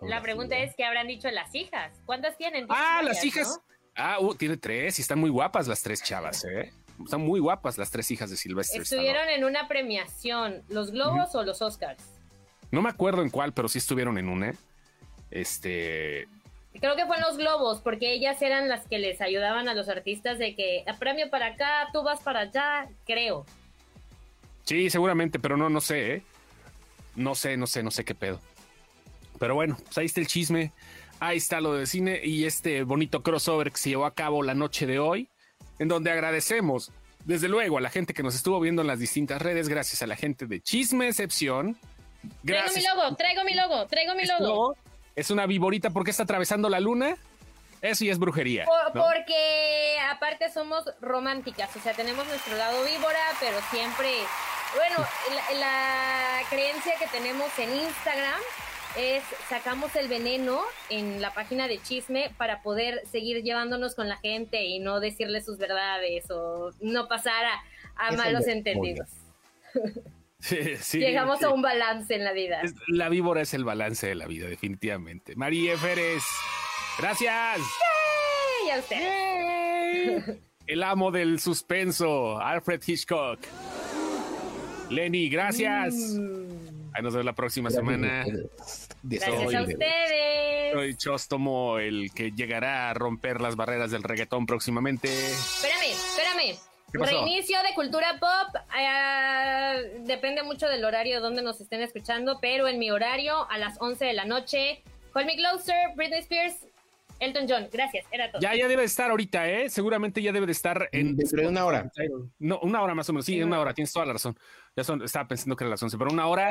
La pregunta es, ¿qué habrán dicho las hijas? ¿Cuántas tienen? Ah, las hijas. ¿no? Ah, uh, tiene tres y están muy guapas las tres chavas, ¿eh? Están muy guapas las tres hijas de Sylvester Estuvieron Stallone. en una premiación, ¿los Globos o los Oscars? No me acuerdo en cuál, pero sí estuvieron en una. Este, Creo que fue en los globos, porque ellas eran las que les ayudaban a los artistas de que premio para acá, tú vas para allá, creo. Sí, seguramente, pero no, no sé, ¿eh? No sé, no sé, no sé qué pedo. Pero bueno, pues ahí está el chisme. Ahí está lo de cine y este bonito crossover que se llevó a cabo la noche de hoy, en donde agradecemos, desde luego, a la gente que nos estuvo viendo en las distintas redes, gracias a la gente de Chisme Excepción. Traigo mi logo, traigo mi logo, traigo mi logo. logo Es una viborita porque está atravesando la luna. Eso ya es brujería. Por- ¿no? Porque aparte somos románticas, o sea, tenemos nuestro lado víbora, pero siempre, bueno, la, la creencia que tenemos en Instagram es sacamos el veneno en la página de chisme para poder seguir llevándonos con la gente y no decirle sus verdades o no pasar a, malos entendidos. Sí, sí, Llegamos sí. a un balance en la vida. Es- La víbora es el balance de la vida, definitivamente. María Férez, gracias. Y a ustedes. El amo del suspenso, Alfred Hitchcock. Lenny, gracias. Ahí nos vemos la próxima semana. Gracias a ustedes. Soy Chostomo, el que llegará a romper las barreras del reggaetón próximamente. Espérame, espérame. Reinicio de Cultura Pop. eh, depende mucho del horario donde nos estén escuchando, pero en mi horario, a las 11 de la noche, Call Me Closer, Britney Spears, Elton John, gracias, era todo. Ya, ya debe de estar ahorita, ¿eh? Seguramente ya debe de estar en. Dentro de una hora. No, una hora más o menos. Sí, una hora, tienes toda la razón. Ya son, estaba pensando que era las 11, pero una hora.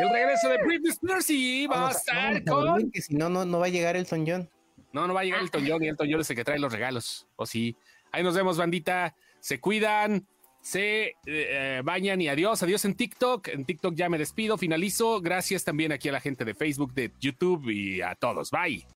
El regreso de Britney Spears y va a estar a con. que si no, no, no va a llegar Elton John. No, no va a llegar Elton John y Elton John es el que trae los regalos. O sí. Ahí nos vemos, bandita. Se cuidan, se eh, bañan y adiós. Adiós en TikTok. En TikTok ya me despido, finalizo. Gracias también aquí a la gente de Facebook, de YouTube y a todos. Bye.